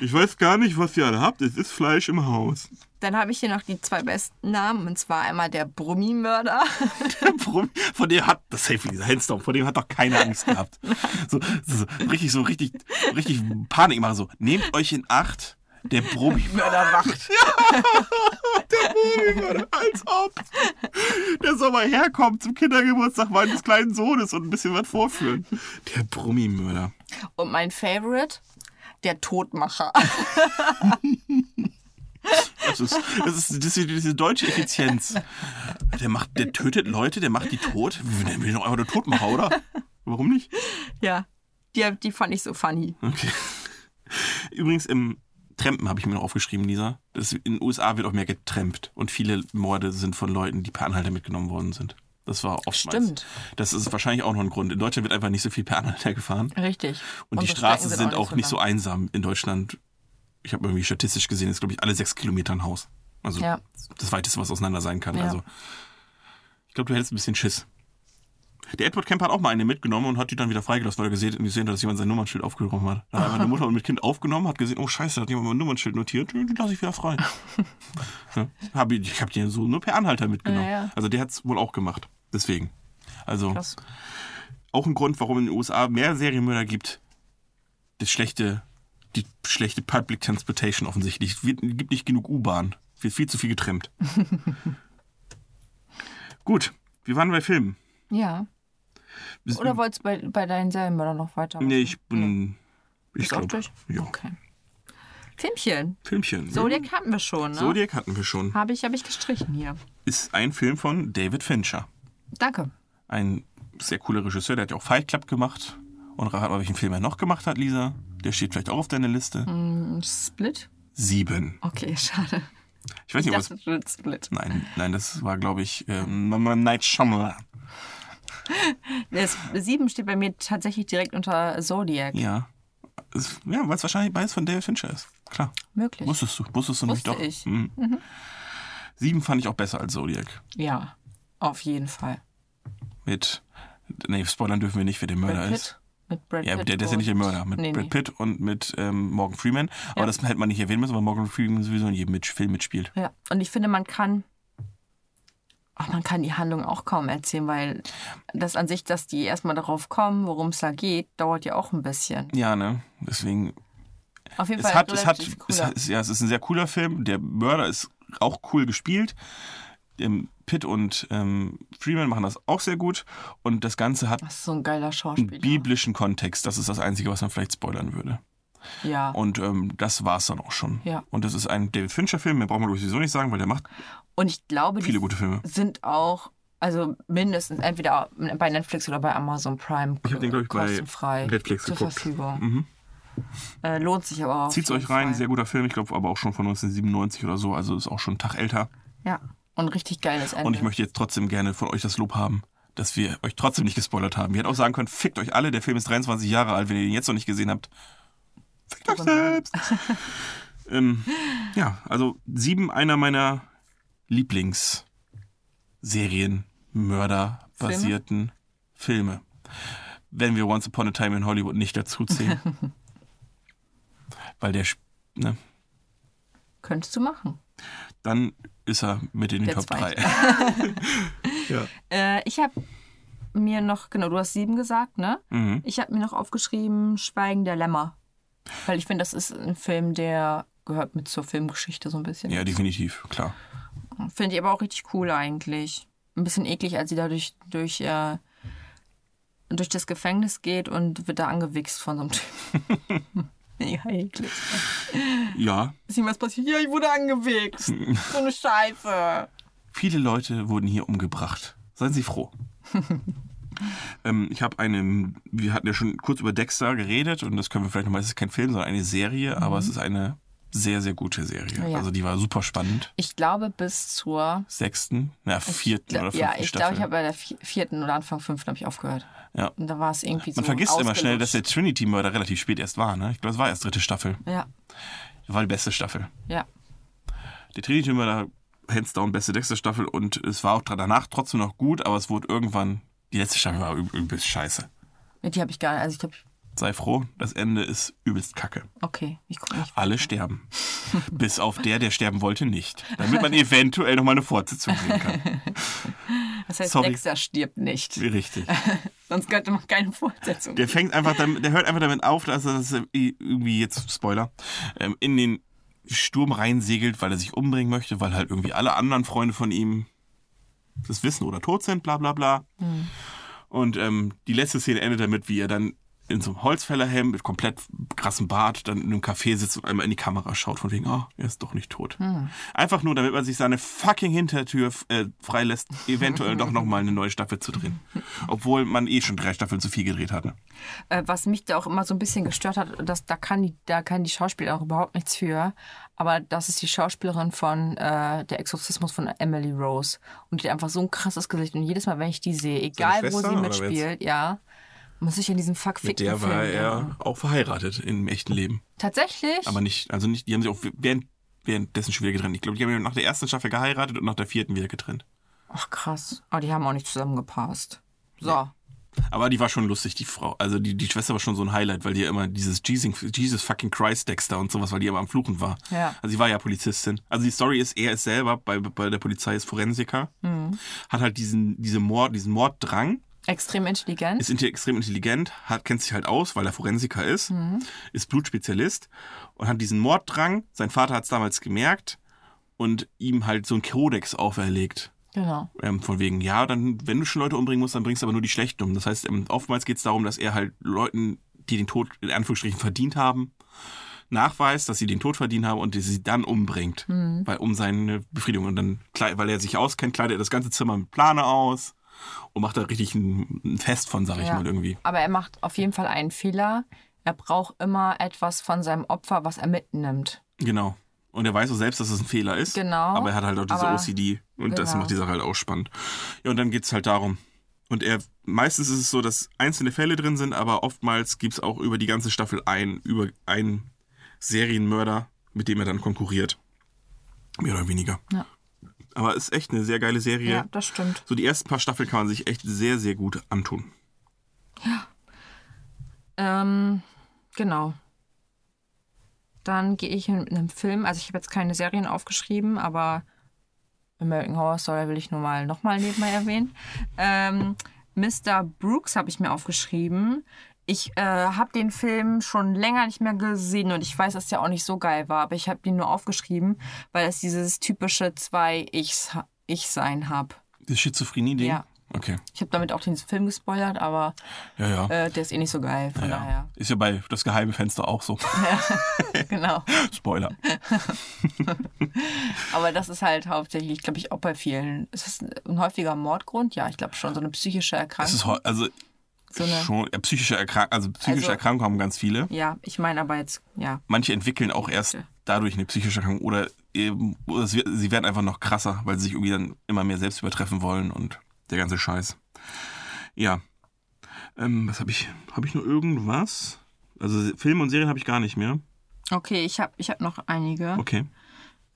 Ich weiß gar nicht, was ihr alle habt. Es ist Fleisch im Haus. Dann habe ich hier noch die zwei besten Namen. Und zwar einmal der Brummimörder. *laughs* Der Brumm, von dem hat, das safe dieser Handstorm, von dem hat doch keine Angst gehabt. *laughs* So, so, so richtig, so richtig, richtig Panik machen. So, nehmt euch in Acht, Der Brummi-Mörder *laughs* wacht. der Brummi-Mörder, als ob. Der soll mal herkommen zum Kindergeburtstag meines kleinen Sohnes und ein bisschen was vorführen. Der Brummi-Mörder. Und mein Favorite, der Todmacher. Das ist, das ist, das ist diese deutsche Effizienz. Der, macht, der tötet Leute, der macht die tot. Der will doch einfach nur tot machen, oder? Warum nicht? ja, die, die fand ich so funny. Okay. Übrigens, im Trampen habe ich mir noch aufgeschrieben, Lisa. Das, in den USA wird auch mehr getrampt. Und viele Morde sind von Leuten, die per Anhalter mitgenommen worden sind. Das war oftmals. Stimmt. Das ist wahrscheinlich auch noch ein Grund. In Deutschland wird einfach nicht so viel per Anhalter gefahren. Richtig. Und die Unsere Straßen Strecken sind auch nicht so lang. einsam in Deutschland. Ich habe irgendwie statistisch gesehen, ist glaube ich alle sechs Kilometer ein Haus. Also Ja. das weiteste, was auseinander sein kann. Ja. Also ich glaube, du hättest ein bisschen Schiss. Der Edward Kemp hat auch mal eine mitgenommen und hat die dann wieder freigelassen, weil er gesehen, gesehen hat, dass jemand sein Nummernschild aufgenommen hat. Da hat einfach eine *laughs* Mutter mit Kind aufgenommen, hat gesehen, oh scheiße, hat jemand mein Nummernschild notiert, die lasse ich wieder frei. *laughs* ja. hab ich ich habe die so nur per Anhalter mitgenommen. Ja, ja. Also der hat es wohl auch gemacht. Deswegen. Also Krass. auch ein Grund, warum in den USA mehr Serienmörder gibt. Das schlechte, die schlechte Public Transportation offensichtlich. Es gibt nicht genug U-Bahn. Wird viel zu viel getrennt. *laughs* Gut, wir waren bei Filmen. Ja. Wir- Oder wolltest du bei, bei deinen Serienmörder noch weiter? Nee, ich bin. Ich Ist auch glaube. durch? Ja. Okay. Filmchen. Filmchen. Zodiac hatten wir schon, ne? Zodiac hatten wir schon. Habe ich, hab ich gestrichen hier. Ist ein Film von David Fincher. Danke. Ein sehr cooler Regisseur, der hat ja auch Fight Club gemacht. Und rat mal, welchen Film er noch gemacht hat, Lisa. Der steht vielleicht auch auf deiner Liste. Ein Split? Sieben. Okay, schade. Ich weiß Ich nicht, was. dachte, Split. Nein, nein, das war, glaube ich, Mama Night Shyamalan. *laughs* Das sieben steht bei mir tatsächlich direkt unter Zodiac. Ja. Ja, weil es wahrscheinlich beides von David Fincher ist. Klar. Möglich. Wusstest du. Wusstest du nämlich Wusste doch. ich. Mhm. Sieben fand ich auch besser als Zodiac. Ja, auf jeden Fall. Mit. Nee, spoilern dürfen wir nicht, wer der Mörder ist. Mit Brad Ja, Pitt der, der ist ja nicht der Mörder. Mit nee, Brad. Pitt und mit ähm, Morgan Freeman. Aber Ja. das hätte man nicht erwähnen müssen, weil Morgan Freeman sowieso in jedem mit Film mitspielt. Ja, und ich finde, man kann. Ach, man kann die Handlung auch kaum erzählen, weil das an sich, dass die erstmal darauf kommen, worum es da geht, dauert ja auch ein bisschen. Ja, ne? Deswegen. Auf jeden Es Fall hat, es hat, es hat, ja, es ist ein sehr cooler Film. Der Mörder ist auch cool gespielt. Ähm, Pitt und ähm, Freeman machen das auch sehr gut. Und das Ganze hat Das so ein geiler einen biblischen Kontext. Das ist das Einzige, was man vielleicht spoilern würde. Ja. Und ähm, das war es dann auch schon. Ja. Und das ist ein David Fincher-Film, mehr braucht man sowieso nicht sagen, weil der macht Und ich glaube, viele die gute Filme. sind auch, also mindestens entweder bei Netflix oder bei Amazon Prime Ich den, ich, bei kostenfrei Netflix zur geguckt. Verfügung. Mhm. Äh, lohnt sich aber auch. Zieht's euch rein, sehr guter Film, ich glaube aber auch schon von 1997 oder so, also ist auch schon einen Tag älter. Ja, und richtig geiles Ende. Und ich möchte jetzt trotzdem gerne von euch das Lob haben, dass wir euch trotzdem nicht gespoilert haben. Wir hätten auch sagen können, fickt euch alle, der Film ist 23 Jahre alt, wenn ihr den jetzt noch nicht gesehen habt. Fickt euch selbst. *laughs* ähm, ja, also sieben einer meiner Lieblingssserien, Mörder-basierten Filme. Wenn wir Once Upon a Time in Hollywood nicht dazu zählen. *laughs* Weil der, ne, Könntest du machen. Dann ist er mit in den Der Top 3. zweite. *laughs* ja. Äh, ich habe mir noch, genau, du hast sieben gesagt, ne? Mhm. Ich habe mir noch aufgeschrieben, Schweigen der Lämmer. Weil ich finde, das ist ein Film, der gehört mit zur Filmgeschichte so ein bisschen. ja, definitiv, klar. Finde ich aber auch richtig cool eigentlich. Ein bisschen eklig, als sie da durch, durch, äh, durch das Gefängnis geht und wird da angewichst von so einem Typen. *laughs* *laughs* Mega eklig. Ja, Ist ihm was passiert? Ja, ich wurde angewichst. *laughs* so eine Scheiße. viele Leute wurden hier umgebracht. Seien Sie froh. *laughs* ähm, ich habe eine, wir hatten ja schon kurz über Dexter geredet und das können wir vielleicht nochmal, es ist kein Film, sondern eine Serie, aber es ist eine sehr, sehr gute Serie. Ja. Also die war super spannend. Ich glaube, bis zur Sechsten, na, vierten oder fünften Ja, ich glaube, Staffel. ich habe bei der vi- vierten oder Anfang fünften habe ich aufgehört. Ja. Und da war es irgendwie so Man vergisst immer schnell, dass der. Trinity-Mörder relativ spät erst war. Ne? Ich glaube, es war erst dritte Staffel. Ja, Das war die beste Staffel. ja. Der Trinity-Mörder, hands down, beste Dexter-Staffel und es war auch danach trotzdem noch gut, aber es wurde irgendwann, die letzte Staffel war üb- übelst scheiße. Die habe ich gar nicht. Also ich glaube, Sei froh, das Ende ist übelst kacke. okay, ich gucke nicht. Alle sterben. *laughs* Bis auf der, der sterben wollte, nicht. Damit man eventuell nochmal eine Fortsetzung sehen kann. *laughs* Das heißt, Sorry. Dexter stirbt nicht. Richtig. *laughs* Sonst könnte man keine Fortsetzung. Der fängt einfach damit, der hört einfach damit auf, dass er das irgendwie jetzt, Spoiler, ähm, in den Sturm reinsegelt, weil er sich umbringen möchte, weil halt irgendwie alle anderen Freunde von ihm das wissen oder tot sind, bla bla bla. Und ähm, die letzte Szene endet damit, wie er dann in so einem Holzfällerhelm mit komplett krassem Bart dann in einem Café sitzt und einmal in die Kamera schaut, von wegen, oh, er ist doch nicht tot. Einfach nur, damit man sich seine fucking Hintertür äh, freilässt, *laughs* eventuell doch nochmal eine neue Staffel zu drehen. Obwohl man eh schon drei Staffeln zu viel gedreht hatte. Äh, was mich da auch immer so ein bisschen gestört hat, dass da kann die, da kann die Schauspielerin auch überhaupt nichts für. Aber das ist die Schauspielerin von äh, Der Exorzismus von Emily Rose. Und die hat einfach so ein krasses Gesicht. Und jedes Mal, wenn ich die sehe, egal wo sie mitspielt, ja, muss ich an diesen fuck Mit der war er auch verheiratet im echten Leben. Tatsächlich? Aber nicht, also nicht, die haben sich auch während, währenddessen schon wieder getrennt. Ich glaube, die haben ja nach der ersten Staffel geheiratet und nach der vierten wieder getrennt. Ach krass. Aber die haben auch nicht zusammengepasst. So. Aber die war schon lustig, die Frau. Also die, die Schwester war schon so ein Highlight, weil die ja immer dieses Jesus, Jesus fucking Christ Dexter und sowas, weil die immer am Fluchen war. Ja. Also sie war ja Polizistin. Also die Story ist, er ist selber bei, bei der Polizei ist Forensiker, Mhm. hat halt diesen, diese Mord, diesen Morddrang, Extrem intelligent. ist extrem intelligent, hat, kennt sich halt aus, weil er Forensiker ist, ist Blutspezialist und hat diesen Morddrang. Sein Vater hat es damals gemerkt und ihm halt so einen Kodex auferlegt. genau. Ähm, von wegen, ja, dann, wenn du schon Leute umbringen musst, dann bringst du aber nur die Schlechten um. Das heißt, ähm, oftmals geht es darum, dass er halt Leuten, die den Tod in Anführungsstrichen verdient haben, nachweist, dass sie den Tod verdient haben und sie dann umbringt. Weil, um seine Befriedigung. Und dann, weil er sich auskennt, kleidet er das ganze Zimmer mit Plane aus und macht da richtig ein, Fest von, sag ich Ja. mal irgendwie. Aber er macht auf jeden Fall einen Fehler. Er braucht immer etwas von seinem Opfer, was er mitnimmt. Genau. Und er weiß auch selbst, dass es ein Fehler ist. Genau. Aber er hat halt auch diese Aber- OCD. Und das genau. macht die Sache halt auch spannend. Ja, und dann geht's halt darum. Und er, meistens ist es so, dass einzelne Fälle drin sind, aber oftmals gibt's auch über die ganze Staffel ein, über einen Serienmörder, mit dem er dann konkurriert. Mehr oder weniger. Ja. Aber ist echt eine sehr geile Serie. Ja, das stimmt. So die ersten paar Staffeln kann man sich echt sehr, sehr gut antun. Ähm, genau. Dann gehe ich mit einem Film. Also ich habe jetzt keine Serien aufgeschrieben, aber American Horror Story will ich nur mal nochmal nebenbei erwähnen. Ähm, Mr. Brooks habe ich mir aufgeschrieben. Ich äh, habe den Film schon länger nicht mehr gesehen und ich weiß, dass der auch nicht so geil war, aber ich habe den nur aufgeschrieben, weil es dieses typische zwei Ichs, Ich-Sein hab. Das Schizophrenie-Ding? Ja. Okay. Ich habe damit auch den Film gespoilert, aber Ja, ja. äh, der ist eh nicht so geil, von ja. daher. Ist ja bei Das geheime Fenster auch so. *laughs* Genau. Spoiler. *laughs* Aber das ist halt hauptsächlich, glaube ich, auch bei vielen. Ist das ein häufiger Mordgrund? Ja, ich glaube schon. So eine psychische Es Erkrankung. ist heu- also so eine, schon ja, psychische Erkrankung, also psychische Also- Erkrankungen haben ganz viele. ja, ich meine aber jetzt, ja. Manche entwickeln auch erst dadurch eine psychische Erkrankung oder eben, oder sie werden einfach noch krasser, weil sie sich irgendwie dann immer mehr selbst übertreffen wollen und der ganze Scheiß. Ja. Ähm, was habe ich? Habe ich nur irgendwas? Also Filme und Serien habe ich gar nicht mehr. Okay, ich habe ich hab noch einige. Okay.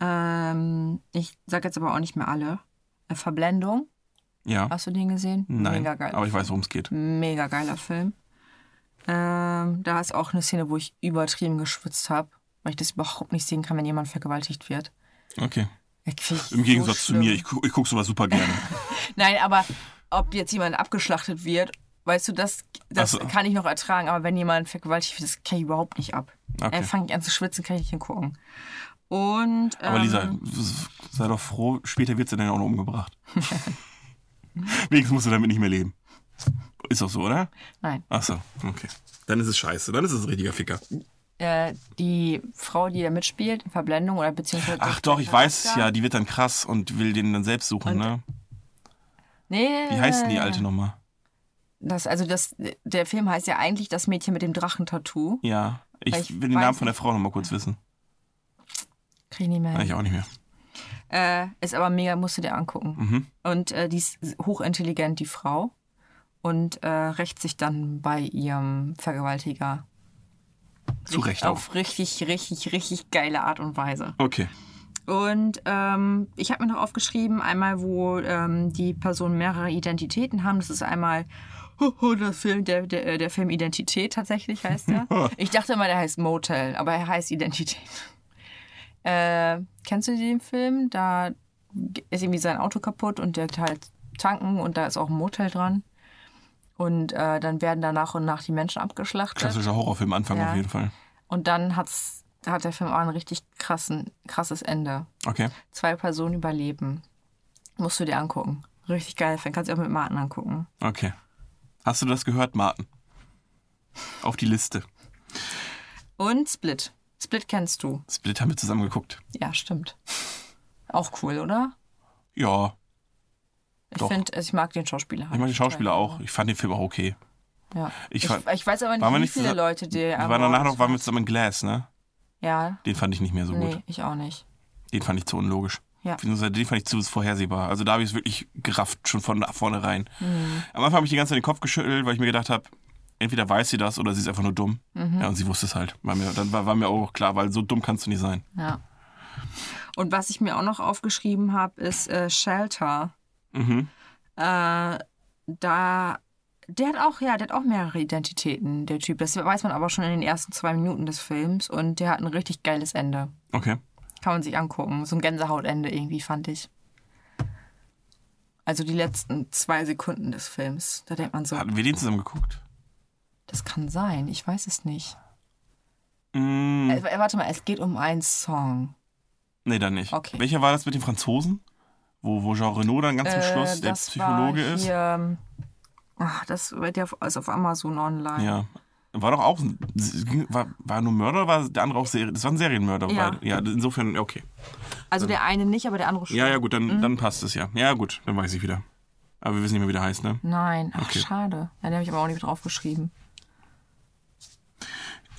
Ähm, ich sage jetzt aber auch nicht mehr alle. Äh, Verblendung, Ja. hast du den gesehen? Nein. Mega geil. Aber ich weiß, worum es geht. Mega geiler Film. Ähm, da ist auch eine Szene, wo ich übertrieben geschwitzt habe, weil ich das überhaupt nicht sehen kann, wenn jemand vergewaltigt wird. Okay. Im so Gegensatz zu schlimm. mir, ich, gu- ich gucke sowas super gerne. *laughs* Nein, aber ob jetzt jemand abgeschlachtet wird, weißt du, das, das so. kann ich noch ertragen. Aber wenn jemand vergewaltigt wird, das kann ich überhaupt nicht ab. Okay. Dann fange ich an zu schwitzen, kann ich nicht hingucken. Und, ähm, Aber Lisa, sei doch froh, später wird sie dann auch noch umgebracht. *laughs* *laughs* Wenigstens musst du damit nicht mehr leben. Ist doch so, oder? Nein. Ach so, okay. Dann ist es scheiße, dann ist es ein richtiger Ficker. Äh, die Frau, die da mitspielt, in Verblendung oder beziehungsweise. Ach doch, ich weiß es ja, die wird dann krass und will den dann selbst suchen, ne? Nee. Wie heißt denn die alte nochmal? Das, also das, der Film heißt ja eigentlich Das Mädchen mit dem Drachentattoo. Ja, ich, Ich will den Namen von der. Frau nochmal kurz wissen. Krieg ich nicht mehr. Ja, ich auch nicht mehr. Äh, ist aber mega, musst du dir angucken. Mhm. Und äh, die ist hochintelligent, die Frau. Und äh, rächt sich dann bei ihrem Vergewaltiger. Zu Recht auch. Auf richtig, richtig, richtig geile Art und Weise. Okay. Und ähm, ich habe mir noch aufgeschrieben, einmal, wo ähm, die Personen mehrere Identitäten haben. Das ist einmal *laughs* der, Film, der, der, äh, der Film Identität tatsächlich heißt der. *laughs* ich dachte immer, der heißt Motel, aber er heißt Identität. Äh, kennst du den Film? Da ist irgendwie sein Auto kaputt und der halt tanken und da ist auch ein Motel dran. Und äh, dann werden da nach und nach die Menschen abgeschlachtet. Klassischer Horrorfilm Anfang Ja. auf jeden Fall. Und dann hat's hat der Film auch ein richtig krassen, krasses Ende. Okay. Zwei Personen überleben. Musst du dir angucken. Richtig geil Film. Kannst du auch mit Martin angucken. Okay. Hast du das gehört, Martin? Auf die Liste. Und Split. Split kennst du. Split haben wir zusammen geguckt. Ja, stimmt. Auch cool, oder? Ja, Ich finde, ich mag den Schauspieler. halt ich mag den Schauspieler auch. Ich fand den Film auch okay. Ja. Ich Ich, war- ich, weiß aber nicht, wie nicht viele zusammen- Leute die. Wir waren danach noch, waren wir zusammen in Glass, ne? Ja, Den fand ich nicht mehr so gut. nee, ich auch nicht. Den fand ich zu unlogisch. Ja. Beziehungsweise Den fand ich zu vorhersehbar. Also da habe ich es wirklich gerafft, schon von vornherein. Mhm. Am Anfang habe ich die ganze Zeit den Kopf geschüttelt, weil ich mir gedacht habe, entweder weiß sie das oder sie ist einfach nur dumm. Mhm. Ja, und sie wusste es halt. War mir, dann war, war mir auch klar, weil so dumm kannst du nicht sein. Ja. Und was ich mir auch noch aufgeschrieben habe, ist äh, Shelter. Mhm. Äh, da. Der hat auch, ja, der hat auch mehrere Identitäten, der Typ. Das weiß man aber schon in den ersten zwei Minuten des Films. Und der hat ein richtig geiles Ende. Okay. Kann man sich angucken. So ein Gänsehautende irgendwie, fand ich. Also die letzten zwei Sekunden des Films. Da denkt man so, Hatten wir den zusammen geguckt? Das kann sein. Ich weiß es nicht. Mm, Äh, warte mal, es geht um einen Song. nee, dann nicht. Okay. Welcher war das mit den Franzosen? Wo, wo Jean Renault dann ganz zum Äh, Schluss der Psychologe war ist? hier, ähm, Ach, das wird ja ist auf Amazon online. Ja. War doch auch, ein- war, war nur Mörder oder war der andere auch Serien? Das war ein Serienmörder. Ja. beide. ja insofern, okay. Also der eine nicht, aber der andere schon. Ja, ja, gut, dann, Mhm. dann passt es ja. Ja, gut, dann weiß ich wieder. Aber wir wissen nicht mehr, wie der heißt, ne? Nein, ach Okay. schade. Ja, den habe ich aber auch nicht draufgeschrieben.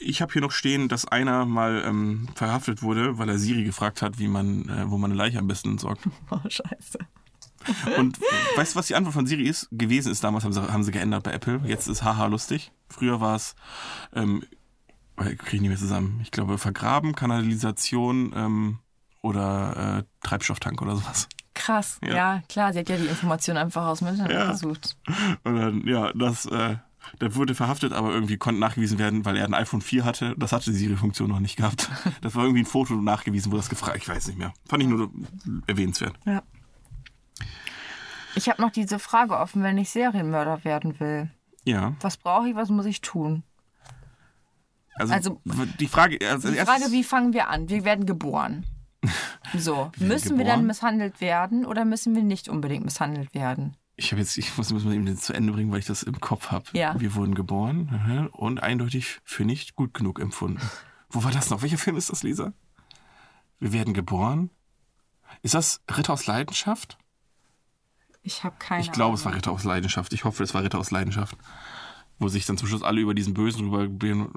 Ich habe hier noch stehen, dass einer mal ähm, verhaftet wurde, weil er Siri gefragt hat, wie man, äh, wo man eine Leiche am besten entsorgt. *laughs* Oh, scheiße. Und weißt du, was die Antwort von Siri ist? Gewesen ist damals, haben sie, haben sie geändert bei Apple. Jetzt ist haha lustig. Früher war es, ähm, kriege ich nicht mehr zusammen. Ich glaube, Vergraben, Kanalisation ähm, oder äh, Treibstofftank oder sowas. Krass. Ja. Ja. klar, sie hat ja die Information einfach aus dem Internet Ja. gesucht. Und dann, ja, das, äh, der wurde verhaftet, aber irgendwie konnte nachgewiesen werden, weil er ein iPhone 4 hatte. Das hatte die Siri-Funktion noch nicht gehabt. *laughs* Das war irgendwie ein Foto nachgewiesen, wo das gefragt, ich weiß nicht mehr. Fand ich nur erwähnenswert. Ja. Ich habe noch diese Frage offen, wenn ich Serienmörder werden will. Ja, Was brauche ich, was muss ich tun? also, Also, die Frage, also Die Frage, wie fangen wir an? Wir werden geboren. *laughs* So, Wir werden müssen wir dann geboren? misshandelt werden oder müssen wir nicht unbedingt misshandelt werden? Ich habe jetzt, ich muss, muss mal eben zu Ende bringen, weil ich das im Kopf habe. Ja. Wir wurden geboren und eindeutig für nicht gut genug empfunden. Wo war das noch? Welcher Film ist das, Lisa? Wir werden geboren. Ist das Ritter aus Leidenschaft? Ich habe keine Ich glaube, es war. Ritter aus Leidenschaft. Ich hoffe, es war Ritter aus Leidenschaft. Wo sich dann zum Schluss alle über diesen Bösen rüber,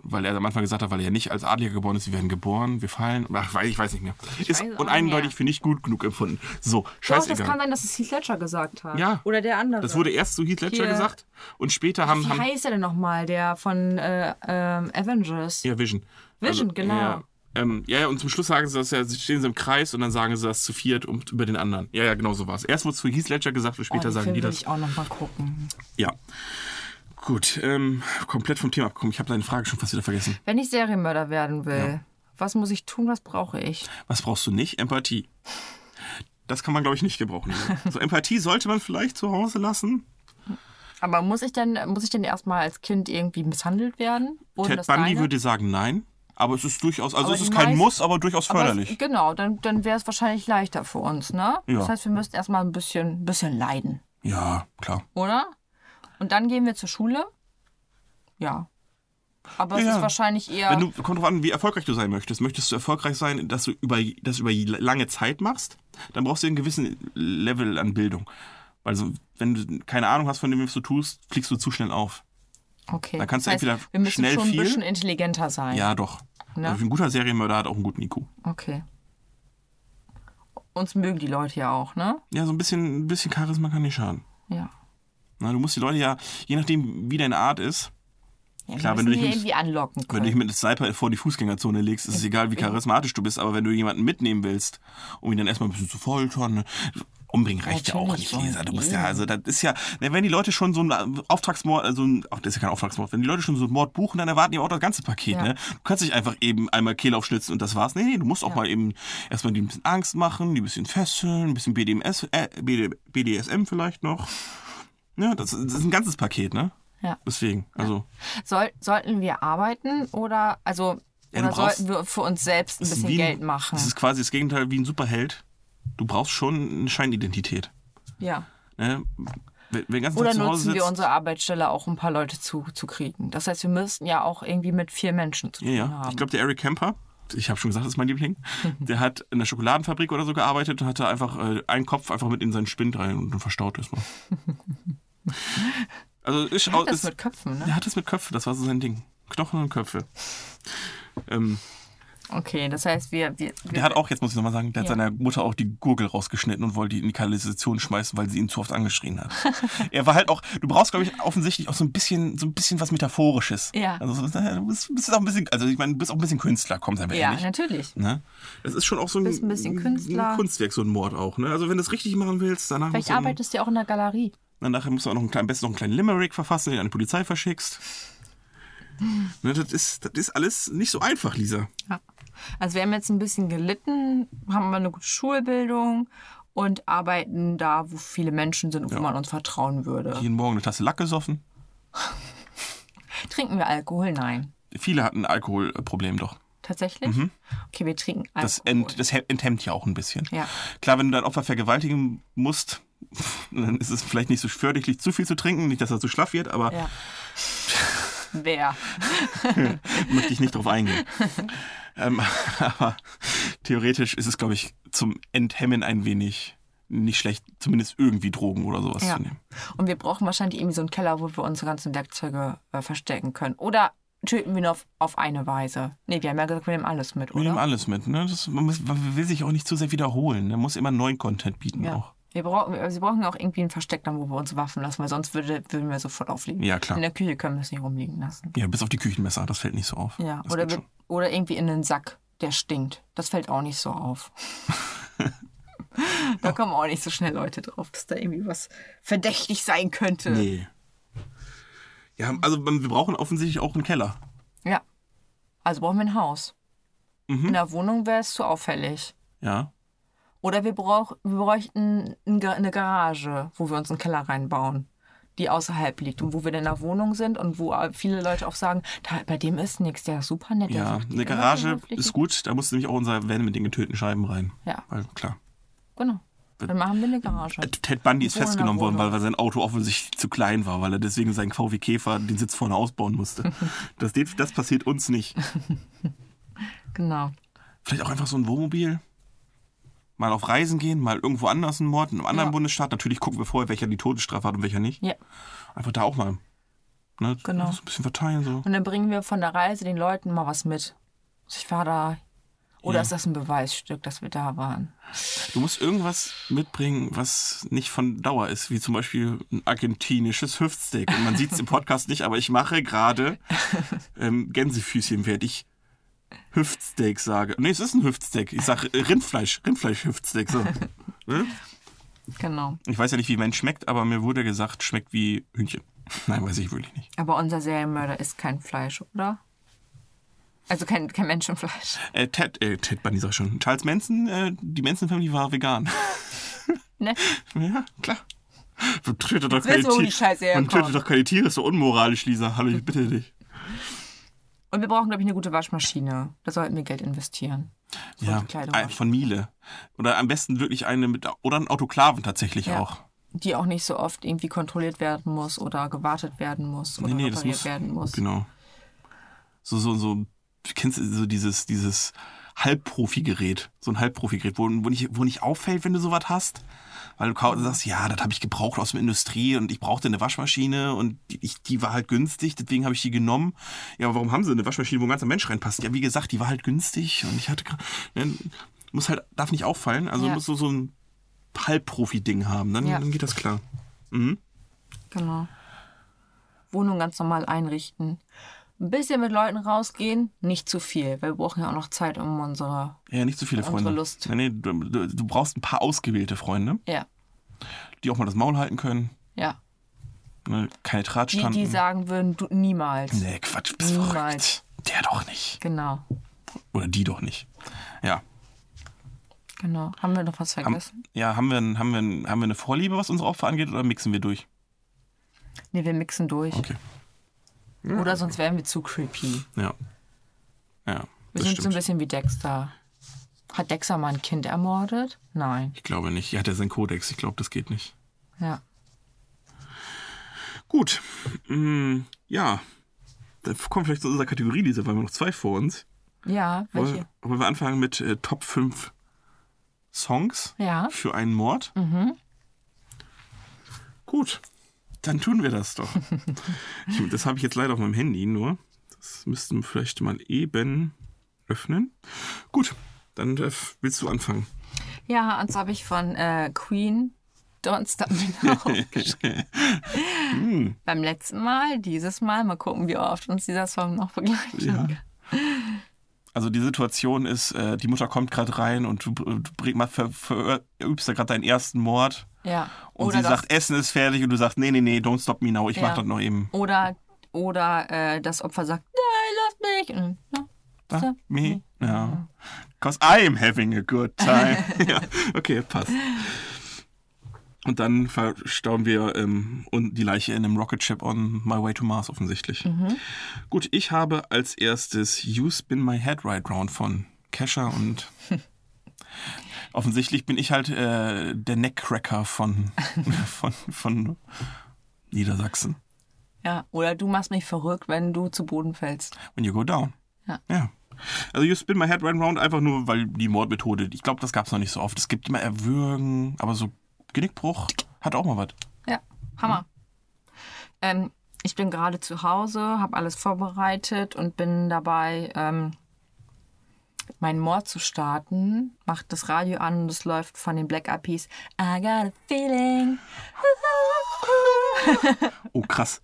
weil er am Anfang gesagt hat, weil er ja nicht als Adliger geboren ist, wir werden geboren, wir fallen. Ach, weiß, ich weiß nicht mehr. ist auch nicht uneindeutig mehr. für nicht gut genug empfunden. So, Doch, scheißegal. das kann sein, dass es Heath Ledger gesagt hat. Ja. Oder der andere. Das wurde erst zu Heath Ledger Hier. gesagt und später haben, Wie haben heißt er denn nochmal? Der von äh, ähm, Avengers. Ja, Vision. Vision, genau. Ja, ähm, ja, ja, und zum Schluss sagen sie das ja, sie stehen sie im Kreis und dann sagen sie das zu viert und über den anderen. Ja, ja, genau so war es. Erst wurde es zu Heath Ledger gesagt und Oh, später den sagen Film die will das. ich auch nochmal gucken. Ja. Gut, ähm, komplett vom Thema abgekommen. Ich habe deine Frage schon fast wieder vergessen. Wenn ich Serienmörder werden will, was muss ich tun, was brauche ich? Was brauchst du nicht? Empathie. Das kann man, glaube ich, nicht gebrauchen. *laughs* So, Empathie sollte man vielleicht zu Hause lassen. Aber muss ich denn, muss ich denn erstmal als Kind irgendwie misshandelt werden? Ted Bundy würde sagen nein. Aber es ist durchaus, also Aber es ist kein meisten- Muss, aber durchaus Aber förderlich. Es, genau, dann, dann wäre es wahrscheinlich leichter für uns, ne? Ja. Das heißt, wir müssten erstmal ein bisschen, bisschen leiden, Ja, klar. oder? Und dann gehen wir zur Schule? Ja. Aber es Ja. ist wahrscheinlich eher. Wenn du, kommt drauf an, wie erfolgreich du sein möchtest. Möchtest du erfolgreich sein, dass du über, das über lange Zeit machst, dann brauchst du einen gewissen Level an Bildung. Also, wenn du keine Ahnung hast von dem, was du tust, fliegst du zu schnell auf. okay. dann kannst du das heißt, entweder wir müssen schnell schon viel- ein bisschen intelligenter sein. Ja, doch. Ne? Also ein guter Serienmörder hat auch einen guten IQ. Okay. Uns mögen die Leute ja auch, ne? Ja, so ein bisschen, ein bisschen Charisma kann nicht schaden. Ja. Na, du musst die Leute ja, je nachdem, wie deine Art ist, ja Klar, wenn du dich mit- irgendwie anlocken wenn können. du dich mit einem Sniper vor die Fußgängerzone legst, ist es egal, wie charismatisch du bist, aber wenn du jemanden mitnehmen willst, um ihn dann erstmal ein bisschen zu foltern, umbringen reicht ja auch Natürlich nicht, Lisa. Du musst ja, also das ist ja, ne, wenn die Leute schon so einen Auftragsmord, also ein, ach, das ist ja kein Auftragsmord, wenn die Leute schon so einen Mord buchen, dann erwarten die auch das ganze Paket, Ja. ne? Du kannst nicht einfach eben einmal Kehl aufschlitzen und das war's. Nee, nee, du musst auch mal eben erstmal die ein bisschen Angst machen, die ein bisschen fesseln, ein bisschen BDMS, äh, BD, BDSM vielleicht noch. Ja, das, das ist ein ganzes Paket, ne? Ja. Deswegen, also. Soll, sollten wir arbeiten oder, also Ja, Oder sollten wir für uns selbst ein bisschen ein- Geld machen? Das ist quasi das Gegenteil wie ein Superheld. Du brauchst schon eine Scheinidentität. Ja. Ne? Oder nutzen wir sitzt, unsere Arbeitsstelle auch, um ein paar Leute zu, zu kriegen. Das heißt, wir müssten ja auch irgendwie mit vier Menschen zu Ja, tun ja. haben. Ich glaube, der Eric Kemper, ich habe schon gesagt, das ist mein Liebling, *laughs* der hat in der Schokoladenfabrik oder so gearbeitet und hatte einfach äh, einen Kopf einfach mit in seinen Spind rein und dann verstaut ist man. *laughs* Also ist, Hat das ist, mit Köpfen, ne? der hat es mit Köpfen, das war so sein Ding. Knochen und Köpfe. Ähm, Okay, das heißt, wir. wir, wir der hat auch, jetzt muss ich nochmal sagen, der hat Ja. seiner Mutter auch die Gurgel rausgeschnitten und wollte die in die Kanalisation schmeißen, weil sie ihn zu oft angeschrien hat. *laughs* er war halt auch, du brauchst, glaube ich, offensichtlich auch so ein bisschen, so ein bisschen was Metaphorisches. Ja. Also du bist, bist auch ein bisschen, also ich meine, du bist auch ein bisschen Künstler, komm, seien wir ja, ehrlich. natürlich. Ne? Das ist schon auch so ein, ein bisschen Künstler. ein Kunstwerk, so ein Mord auch. Ne? Also wenn du es richtig machen willst, danach Vielleicht arbeitest du ja auch in der Galerie. Dann nachher musst du auch noch einen kleinen, besten noch einen kleinen Limerick verfassen, den du an die Polizei verschickst. Ne, das, ist, das ist alles nicht so einfach, Lisa. Ja. Also wir haben jetzt ein bisschen gelitten, haben aber eine gute Schulbildung und arbeiten da, wo viele Menschen sind und wo Ja. man uns vertrauen würde. Jeden Morgen eine Tasse Lack gesoffen. *laughs* Trinken wir Alkohol? Nein. Viele hatten ein Alkoholproblem doch. Tatsächlich? Okay, wir trinken Alkohol. Mhm. Das, ent, das he- enthemmt ja auch ein bisschen. Ja. Klar, wenn du dein Opfer vergewaltigen musst, dann ist es vielleicht nicht so förderlich, zu viel zu trinken. Nicht, dass er zu schlaff wird, aber Ja. *laughs* Wer? *laughs* möchte ich nicht drauf eingehen. ähm, *laughs* aber theoretisch ist es, glaube ich, zum Enthemmen ein wenig nicht schlecht, zumindest irgendwie Drogen oder sowas Ja. zu nehmen. Und wir brauchen wahrscheinlich irgendwie so einen Keller, wo wir unsere ganzen Werkzeuge äh, verstecken können. Oder töten wir nur auf, auf eine Weise? Nee, wir haben ja gesagt, wir nehmen alles mit, Wir nehmen oder? alles mit. Ne? Das, man, muss, man will sich auch nicht zu sehr wiederholen. Man muss immer neuen Content bieten Ja. auch. Wir brauchen, wir, wir brauchen auch irgendwie ein Versteck, dann, wo wir unsere Waffen lassen, weil sonst würde, würden wir sofort aufliegen. Ja, klar. In der Küche können wir es nicht rumliegen lassen. Ja, bis auf die Küchenmesser, das fällt nicht so auf. Ja, das oder, wir, oder irgendwie in einen Sack, der stinkt. Das fällt auch nicht so auf. *laughs* da kommen auch nicht so schnell Leute drauf, dass da irgendwie was verdächtig sein könnte. Nee. Ja, also wir brauchen offensichtlich auch einen Keller. Ja. Also brauchen wir ein Haus. Mhm. In der Wohnung wäre es zu auffällig. Ja. Oder wir, brauch, wir bräuchten eine Garage, wo wir uns einen Keller reinbauen, die außerhalb liegt und wo wir dann in der Wohnung sind und wo äh, viele Leute auch sagen, da, bei dem ist nichts, der ist super nett. Ja, eine Garage ist gut. Da muss nämlich auch unser Van mit den getöteten Scheiben rein. Ja, Weil, klar. genau. Dann machen wir eine Garage. Ted Bundy ist festgenommen worden, weil sein Auto offensichtlich zu klein war, weil er deswegen seinen VW Käfer den Sitz vorne ausbauen musste. *laughs* Das, das passiert uns nicht. Genau. Vielleicht auch einfach so ein Wohnmobil. Mal auf Reisen gehen, mal irgendwo anders einen Mord, in einem anderen Ja. Bundesstaat. Natürlich gucken wir vorher, welcher die Todesstrafe hat und welcher nicht. Ja. Einfach da auch mal. Ne, Genau. So ein bisschen verteilen so. Und dann bringen wir von der Reise den Leuten mal was mit. Ich war da. Oder Ja. ist das ein Beweisstück, dass wir da waren? Du musst irgendwas mitbringen, was nicht von Dauer ist, wie zum Beispiel ein argentinisches Hüftsteak. Und man sieht es im Podcast nicht, aber ich mache gerade *laughs* ähm, Gänsefüßchen, ich Hüftsteak sage. Nee, es ist ein Hüftsteak. Ich sage Rindfleisch, Rindfleisch-Hüftsteak. So. *laughs* Ne? Genau. Ich weiß ja nicht, wie Mensch schmeckt, aber mir wurde gesagt, schmeckt wie Hühnchen. *laughs* Nein, weiß ich wirklich nicht. Aber unser Serienmörder isst kein Fleisch, oder? Also kein, kein Menschenfleisch. Äh, Ted, äh, Ted Bundy sag ich schon. Charles Manson, äh, die Manson-Family war vegan. *laughs* Ne? Ja, klar. Man tötet doch keine Tiere. Man tötet doch keine Tiere, ist so unmoralisch, Lisa. Hallo, ich bitte dich. Und wir brauchen, glaube ich, eine gute Waschmaschine. Da sollten wir Geld investieren. So Ja, ein- von Miele. Oder am besten wirklich eine mit, oder ein Autoklaven tatsächlich Ja. auch. Die auch nicht so oft irgendwie kontrolliert werden muss oder gewartet werden muss oder Nee, nee, repariert muss, werden muss. genau. So, so, so, kennst du so dieses, dieses Halbprofi-Gerät, so ein Halbprofi-Gerät, wo, wo, nicht, wo nicht auffällt, wenn du sowas hast? Weil du sagst, ja, das habe ich gebraucht aus der Industrie und ich brauchte eine Waschmaschine und die, ich, die war halt günstig, deswegen habe ich die genommen. Ja, aber warum haben sie eine Waschmaschine, wo ein ganzer Mensch reinpasst? Ja, wie gesagt, die war halt günstig und ich hatte, ne, muss halt, darf nicht auffallen, also Ja. muss so, so ein Halbprofi-Ding haben, dann, Ja. dann geht das klar. Mhm. Genau. Wohnung ganz normal einrichten. Ein bisschen mit Leuten rausgehen, nicht zu viel, weil wir brauchen ja auch noch Zeit, um unsere. Ja, nicht zu viele Freunde. Lust. Nee, nee, du, du, brauchst ein paar ausgewählte Freunde, Ja, die auch mal das Maul halten können. ja. Ne? Keine Die, die sagen würden, du niemals. nee, Quatsch, bist Niemals. verrückt. Der doch nicht. Genau, Oder die doch nicht. Ja. genau. Haben wir noch was Haben, vergessen? ja, haben wir, ein- haben, wir, ein- haben wir eine Vorliebe, was unsere Opfer angeht, oder mixen wir durch? Nee, wir mixen durch. Okay. Oder sonst wären wir zu creepy. Ja. Ja. Wir sind so ein bisschen wie Dexter. Hat Dexter mal ein Kind ermordet? Nein. Ich glaube nicht. Er hat ja seinen Kodex. Ich glaube, das geht nicht. Ja. Gut. Mm, ja. Da kommen vielleicht zu unserer Kategorie, diese, weil wir noch zwei vor uns. Ja, welche? Wollen, wollen wir anfangen mit äh, Top 5 Songs Ja. für einen Mord? Mhm. Gut. Dann tun wir das doch. *laughs* ich, das habe ich jetzt leider auf meinem Handy nur. Das müssten wir vielleicht mal eben öffnen. Gut. Dann äh, willst du anfangen. Ja, und so habe ich von äh, Queen Don't Stop *laughs* Me Now geschrieben. Beim letzten Mal, dieses Mal, mal gucken, wie oft uns dieser Song noch begleitet. Ja. Also die Situation ist, äh, die Mutter kommt gerade rein und du, du bring, mal ver, verübst da gerade deinen ersten Mord Ja. und Oder sie sagt, Essen ist fertig und du sagst, nee, nee, nee, don't stop me now, ich mach Ja. das noch eben. Oder, oder äh, das Opfer sagt, nein, lass mich. Und, ja, Ah, stop me now. Cause I'm having a good time. *laughs* *laughs* ja, okay, passt. Und dann verstauen wir ähm, und die Leiche in einem Rocket Ship on my way to Mars offensichtlich. Gut, ich habe als erstes You Spin My Head Right Round von Kesha und *laughs* offensichtlich bin ich halt äh, der Neckcracker von, *laughs* von, von Niedersachsen. Ja, oder du machst mich verrückt, wenn du zu Boden fällst. When you go down. Ja. Ja. Also You Spin My Head Right Round einfach nur, weil die Mordmethode, ich glaube, das gab es noch nicht so oft. Es gibt immer Erwürgen, aber so Genickbruch hat auch mal was. Ja, Hammer. Ähm, ich bin gerade zu Hause, habe alles vorbereitet und bin dabei, ähm, meinen Mord zu starten. Macht das Radio an und es läuft von den Black Eyed. I got a feeling. Oh, krass.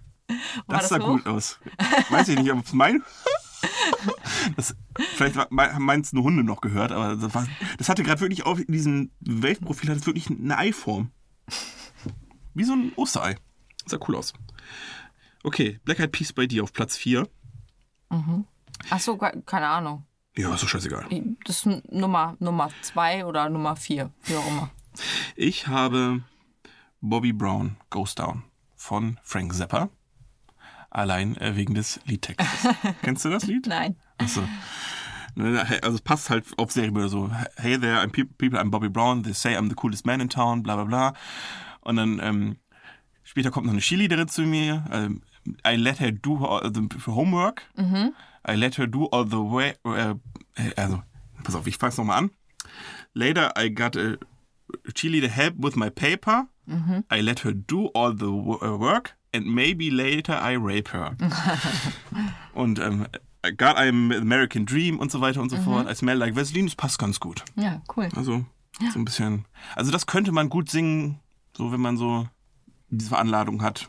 War Das das sah hoch? gut aus. Weiß ich nicht, ob es mein. Das, vielleicht haben meins nur Hunde noch gehört, aber das, war, das hatte gerade wirklich auf diesem Wave-Profil hat es wirklich eine Eiform. Wie so ein Osterei. Sah cool aus. Okay, Black Eyed Peas bei dir auf Platz 4. Ach so, ke- keine Ahnung. Ja, ist doch scheißegal. Das ist Nummer, Nummer zwei oder Nummer vier, wie auch immer. Ich habe Bobby Brown Goes Down von Frank Zappa. Allein äh, wegen des Liedtextes. *laughs* Kennst du das Lied? Nein. Achso. Also es passt halt auf Serienbilder so. Hey there, I'm people, I'm Bobby Brown. They say I'm the coolest man in town, bla bla bla. Und dann ähm, später kommt noch eine Cheerleaderin zu mir. Ähm, I let her do all the homework. I let her do all the way. Äh, also, pass auf, ich fang's nochmal an. Later I got a cheerleader help with my paper. I let her do all the uh, work and maybe later I rape her. *laughs* und ähm, I got I'm American Dream und so weiter und so fort. I smell like Vaseline, das passt ganz gut. Ja, cool. Also so ein bisschen. Also das könnte man gut singen, so wenn man so diese Veranladung hat.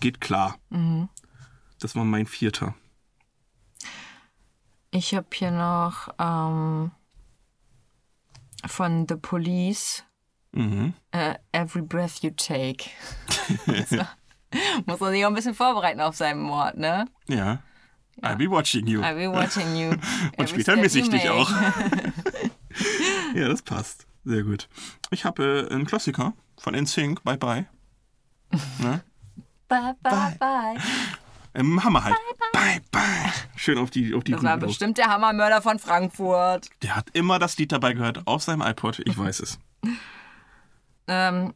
Geht klar. Das war mein vierter. Ich habe hier noch ähm, von The Police Mhm. äh, Every Breath You Take. *laughs* so. Muss man sich auch ein bisschen vorbereiten auf seinen Mord, ne? Ja. I'll be watching you. I'll be watching you. *laughs* Und später misse ich dich auch. *laughs* ja, das passt. Sehr gut. Ich habe äh, einen Klassiker von NSYNC, Bye Bye. Ne? Bye, bye, bye. Ähm, Hammer halt. Bye Bye. Schön auf die, auf die Das war Kugel drauf. bestimmt der Hammermörder von Frankfurt. Der hat immer das Lied dabei gehört auf seinem iPod. Ich weiß es. Ähm,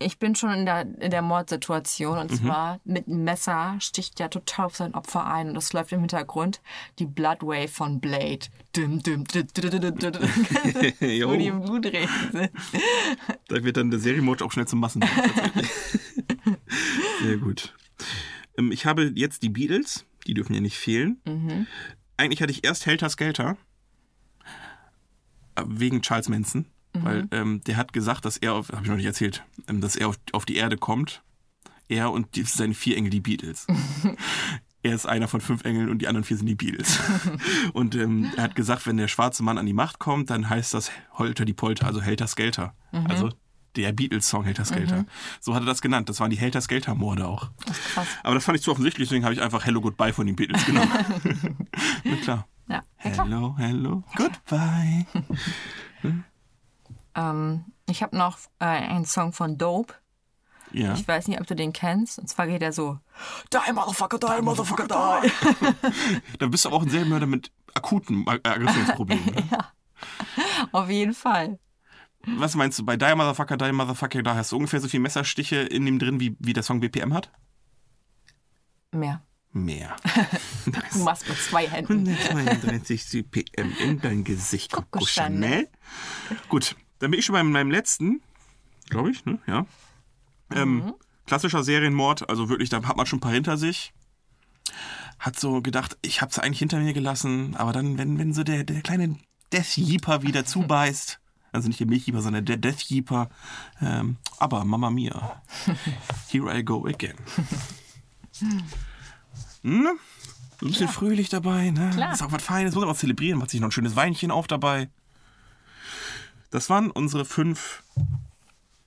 ich bin schon in der, in der Mordsituation Mhm. und zwar mit einem Messer sticht er total auf sein Opfer ein und es läuft im Hintergrund die Bloodwave von Blade. Dim, dim, dim, dim, dim, dim, dim. *laughs* Wo die im Blutregen sind. Da wird dann der Serienmode auch schnell zum Massen. *laughs* Sehr gut. Ähm, ich habe jetzt die Beatles. Die dürfen ja nicht fehlen. Eigentlich hatte ich erst Helter Skelter. Äh, Wegen Charles Manson. Weil ähm, der hat gesagt, dass er, auf, habe ich noch nicht erzählt, ähm, dass er auf, auf die Erde kommt. Er und die, seine vier Engel, die Beatles. *laughs* er ist einer von fünf Engeln und die anderen vier sind die Beatles. *laughs* und ähm, er hat gesagt, wenn der schwarze Mann an die Macht kommt, dann heißt das Holter die Polter, also Helter Skelter. Also der Beatles-Song Helter Skelter. So hat er das genannt. Das waren die Helter Skelter-Morde auch. Krass. Aber das fand ich zu offensichtlich, deswegen habe ich einfach Hello Goodbye von den Beatles genommen. *laughs* Na klar. Ja, ja klar. Hello, hello, goodbye. Ähm, ich habe noch äh, einen Song von Dope. Ja. Ich weiß nicht, ob du den kennst. Und zwar geht er so: Die Motherfucker, die Motherfucker, die. *laughs* Dann bist du aber auch ein Serienmörder mit akuten Ag- Aggressionsproblemen. Ne? *laughs* Auf jeden Fall. Was meinst du, bei Die Motherfucker, Die Motherfucker, da hast du ungefähr so viele Messerstiche in dem drin, wie, wie der Song BPM hat? Mehr. Mehr. *laughs* Du machst mit zwei Händen. 132 CPM in dein Gesicht. Coco Coco Chanel. Chanel. Gut, dann bin ich schon bei meinem letzten, glaube ich, ne? Ja. Ähm, klassischer Serienmord, also wirklich, da hat man schon ein paar hinter sich. Hat so gedacht, ich habe es eigentlich hinter mir gelassen, aber dann, wenn, wenn so der, der kleine Death Jeeper wieder *laughs* zubeißt, also nicht der Milchjeeper, sondern der Death Jeeper, ähm, aber Mama Mia, here I go again. *laughs* Ne? So ein bisschen fröhlich dabei, ne? Klar. Ist auch was Feines, muss man auch zelebrieren, macht sich noch ein schönes Weinchen auf dabei. Das waren unsere fünf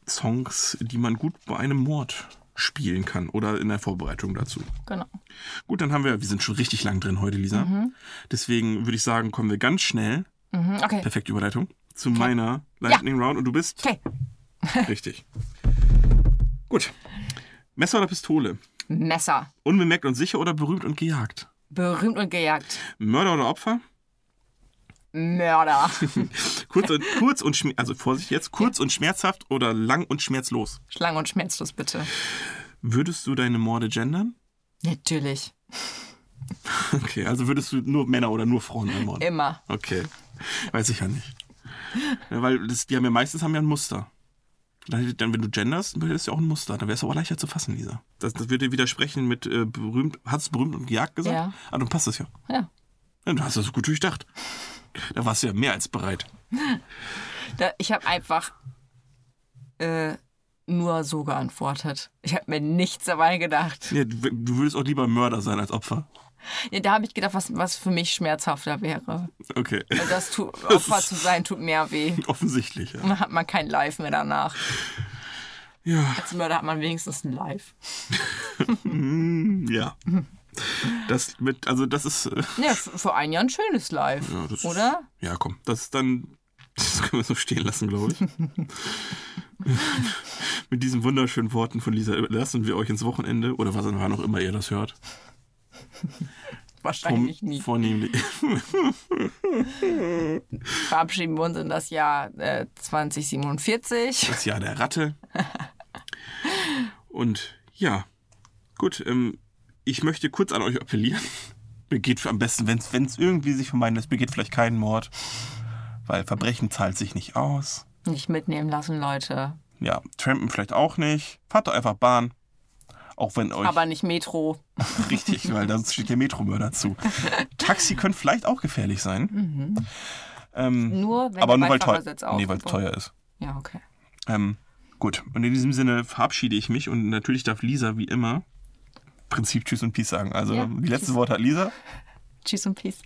Songs, die man gut bei einem Mord spielen kann oder in der Vorbereitung dazu. Genau. Gut, dann haben wir, wir sind schon richtig lang drin heute, Lisa. Deswegen würde ich sagen, kommen wir ganz schnell, Mhm, okay. perfekte Überleitung, zu meiner Lightning Round und du bist Okay. *laughs* richtig. Gut. Messer oder Pistole? Messer. Unbemerkt und sicher oder berühmt und gejagt? Berühmt und gejagt. Mörder oder Opfer? Mörder. *laughs* Kurz und, kurz und also Vorsicht jetzt, kurz und schmerzhaft oder lang und schmerzlos? Schlang und schmerzlos, bitte. Würdest du deine Morde gendern? Natürlich. Okay, also würdest du nur Männer oder nur Frauen ermorden? Immer. Okay, weiß ich ja nicht. Ja, weil das, die haben ja meistens haben ja ein Muster. Dann, wenn du genderst, dann hättest du ja auch ein Muster. Dann wäre es auch leichter zu fassen, Lisa. Das, das würde widersprechen mit äh, berühmt. Hast du berühmt und gejagt gesagt? Ja. Ah, dann passt das ja. Ja. ja. Du hast das gut durchdacht. Da warst du ja mehr als bereit. Da, ich habe einfach äh, nur so geantwortet. Ich habe mir nichts dabei gedacht. Ja, du, du würdest auch lieber Mörder sein als Opfer. Ja, da habe ich gedacht, was, was für mich schmerzhafter wäre. Okay. Weil Das tu, *laughs* Opfer zu sein tut mehr weh. Offensichtlich, ja. Dann hat man kein Live mehr danach. Ja, Als Mörder hat man wenigstens ein Live. *laughs* ja. Das mit, also das ist. Äh, Ja, für ein Jahr ein schönes Live. ja, das Oder? Ja, komm, das ist dann. *laughs* Das können wir so stehen lassen, glaube ich. *laughs* Mit diesen wunderschönen Worten von Lisa lassen wir euch ins Wochenende oder was auch immer ihr das hört. Wahrscheinlich nie. Vornehmlich. *laughs* Verabschieden wir uns in das Jahr äh, 2047. Das Jahr der Ratte. Und ja, gut, ähm, ich möchte kurz an euch appellieren. *laughs* Begeht am besten, wenn es irgendwie sich vermeiden lässt, begeht vielleicht keinen Mord. Weil Verbrechen zahlt sich nicht aus. Nicht mitnehmen lassen, Leute. Ja, trampen vielleicht auch nicht. Fahrt doch einfach Bahn. Auch wenn euch Aber nicht Metro. *laughs* richtig, weil da steht der Metromörder zu. *laughs* Taxi könnte vielleicht auch gefährlich sein. Ähm, Nur wenn aber nur weil teuer, nee, weil es teuer ist. Ja, okay. Ähm, gut, und in diesem Sinne verabschiede ich mich und natürlich darf Lisa wie immer Prinzip Tschüss und Peace sagen. Also Ja, die letzte. Worte hat Lisa. Tschüss und Peace.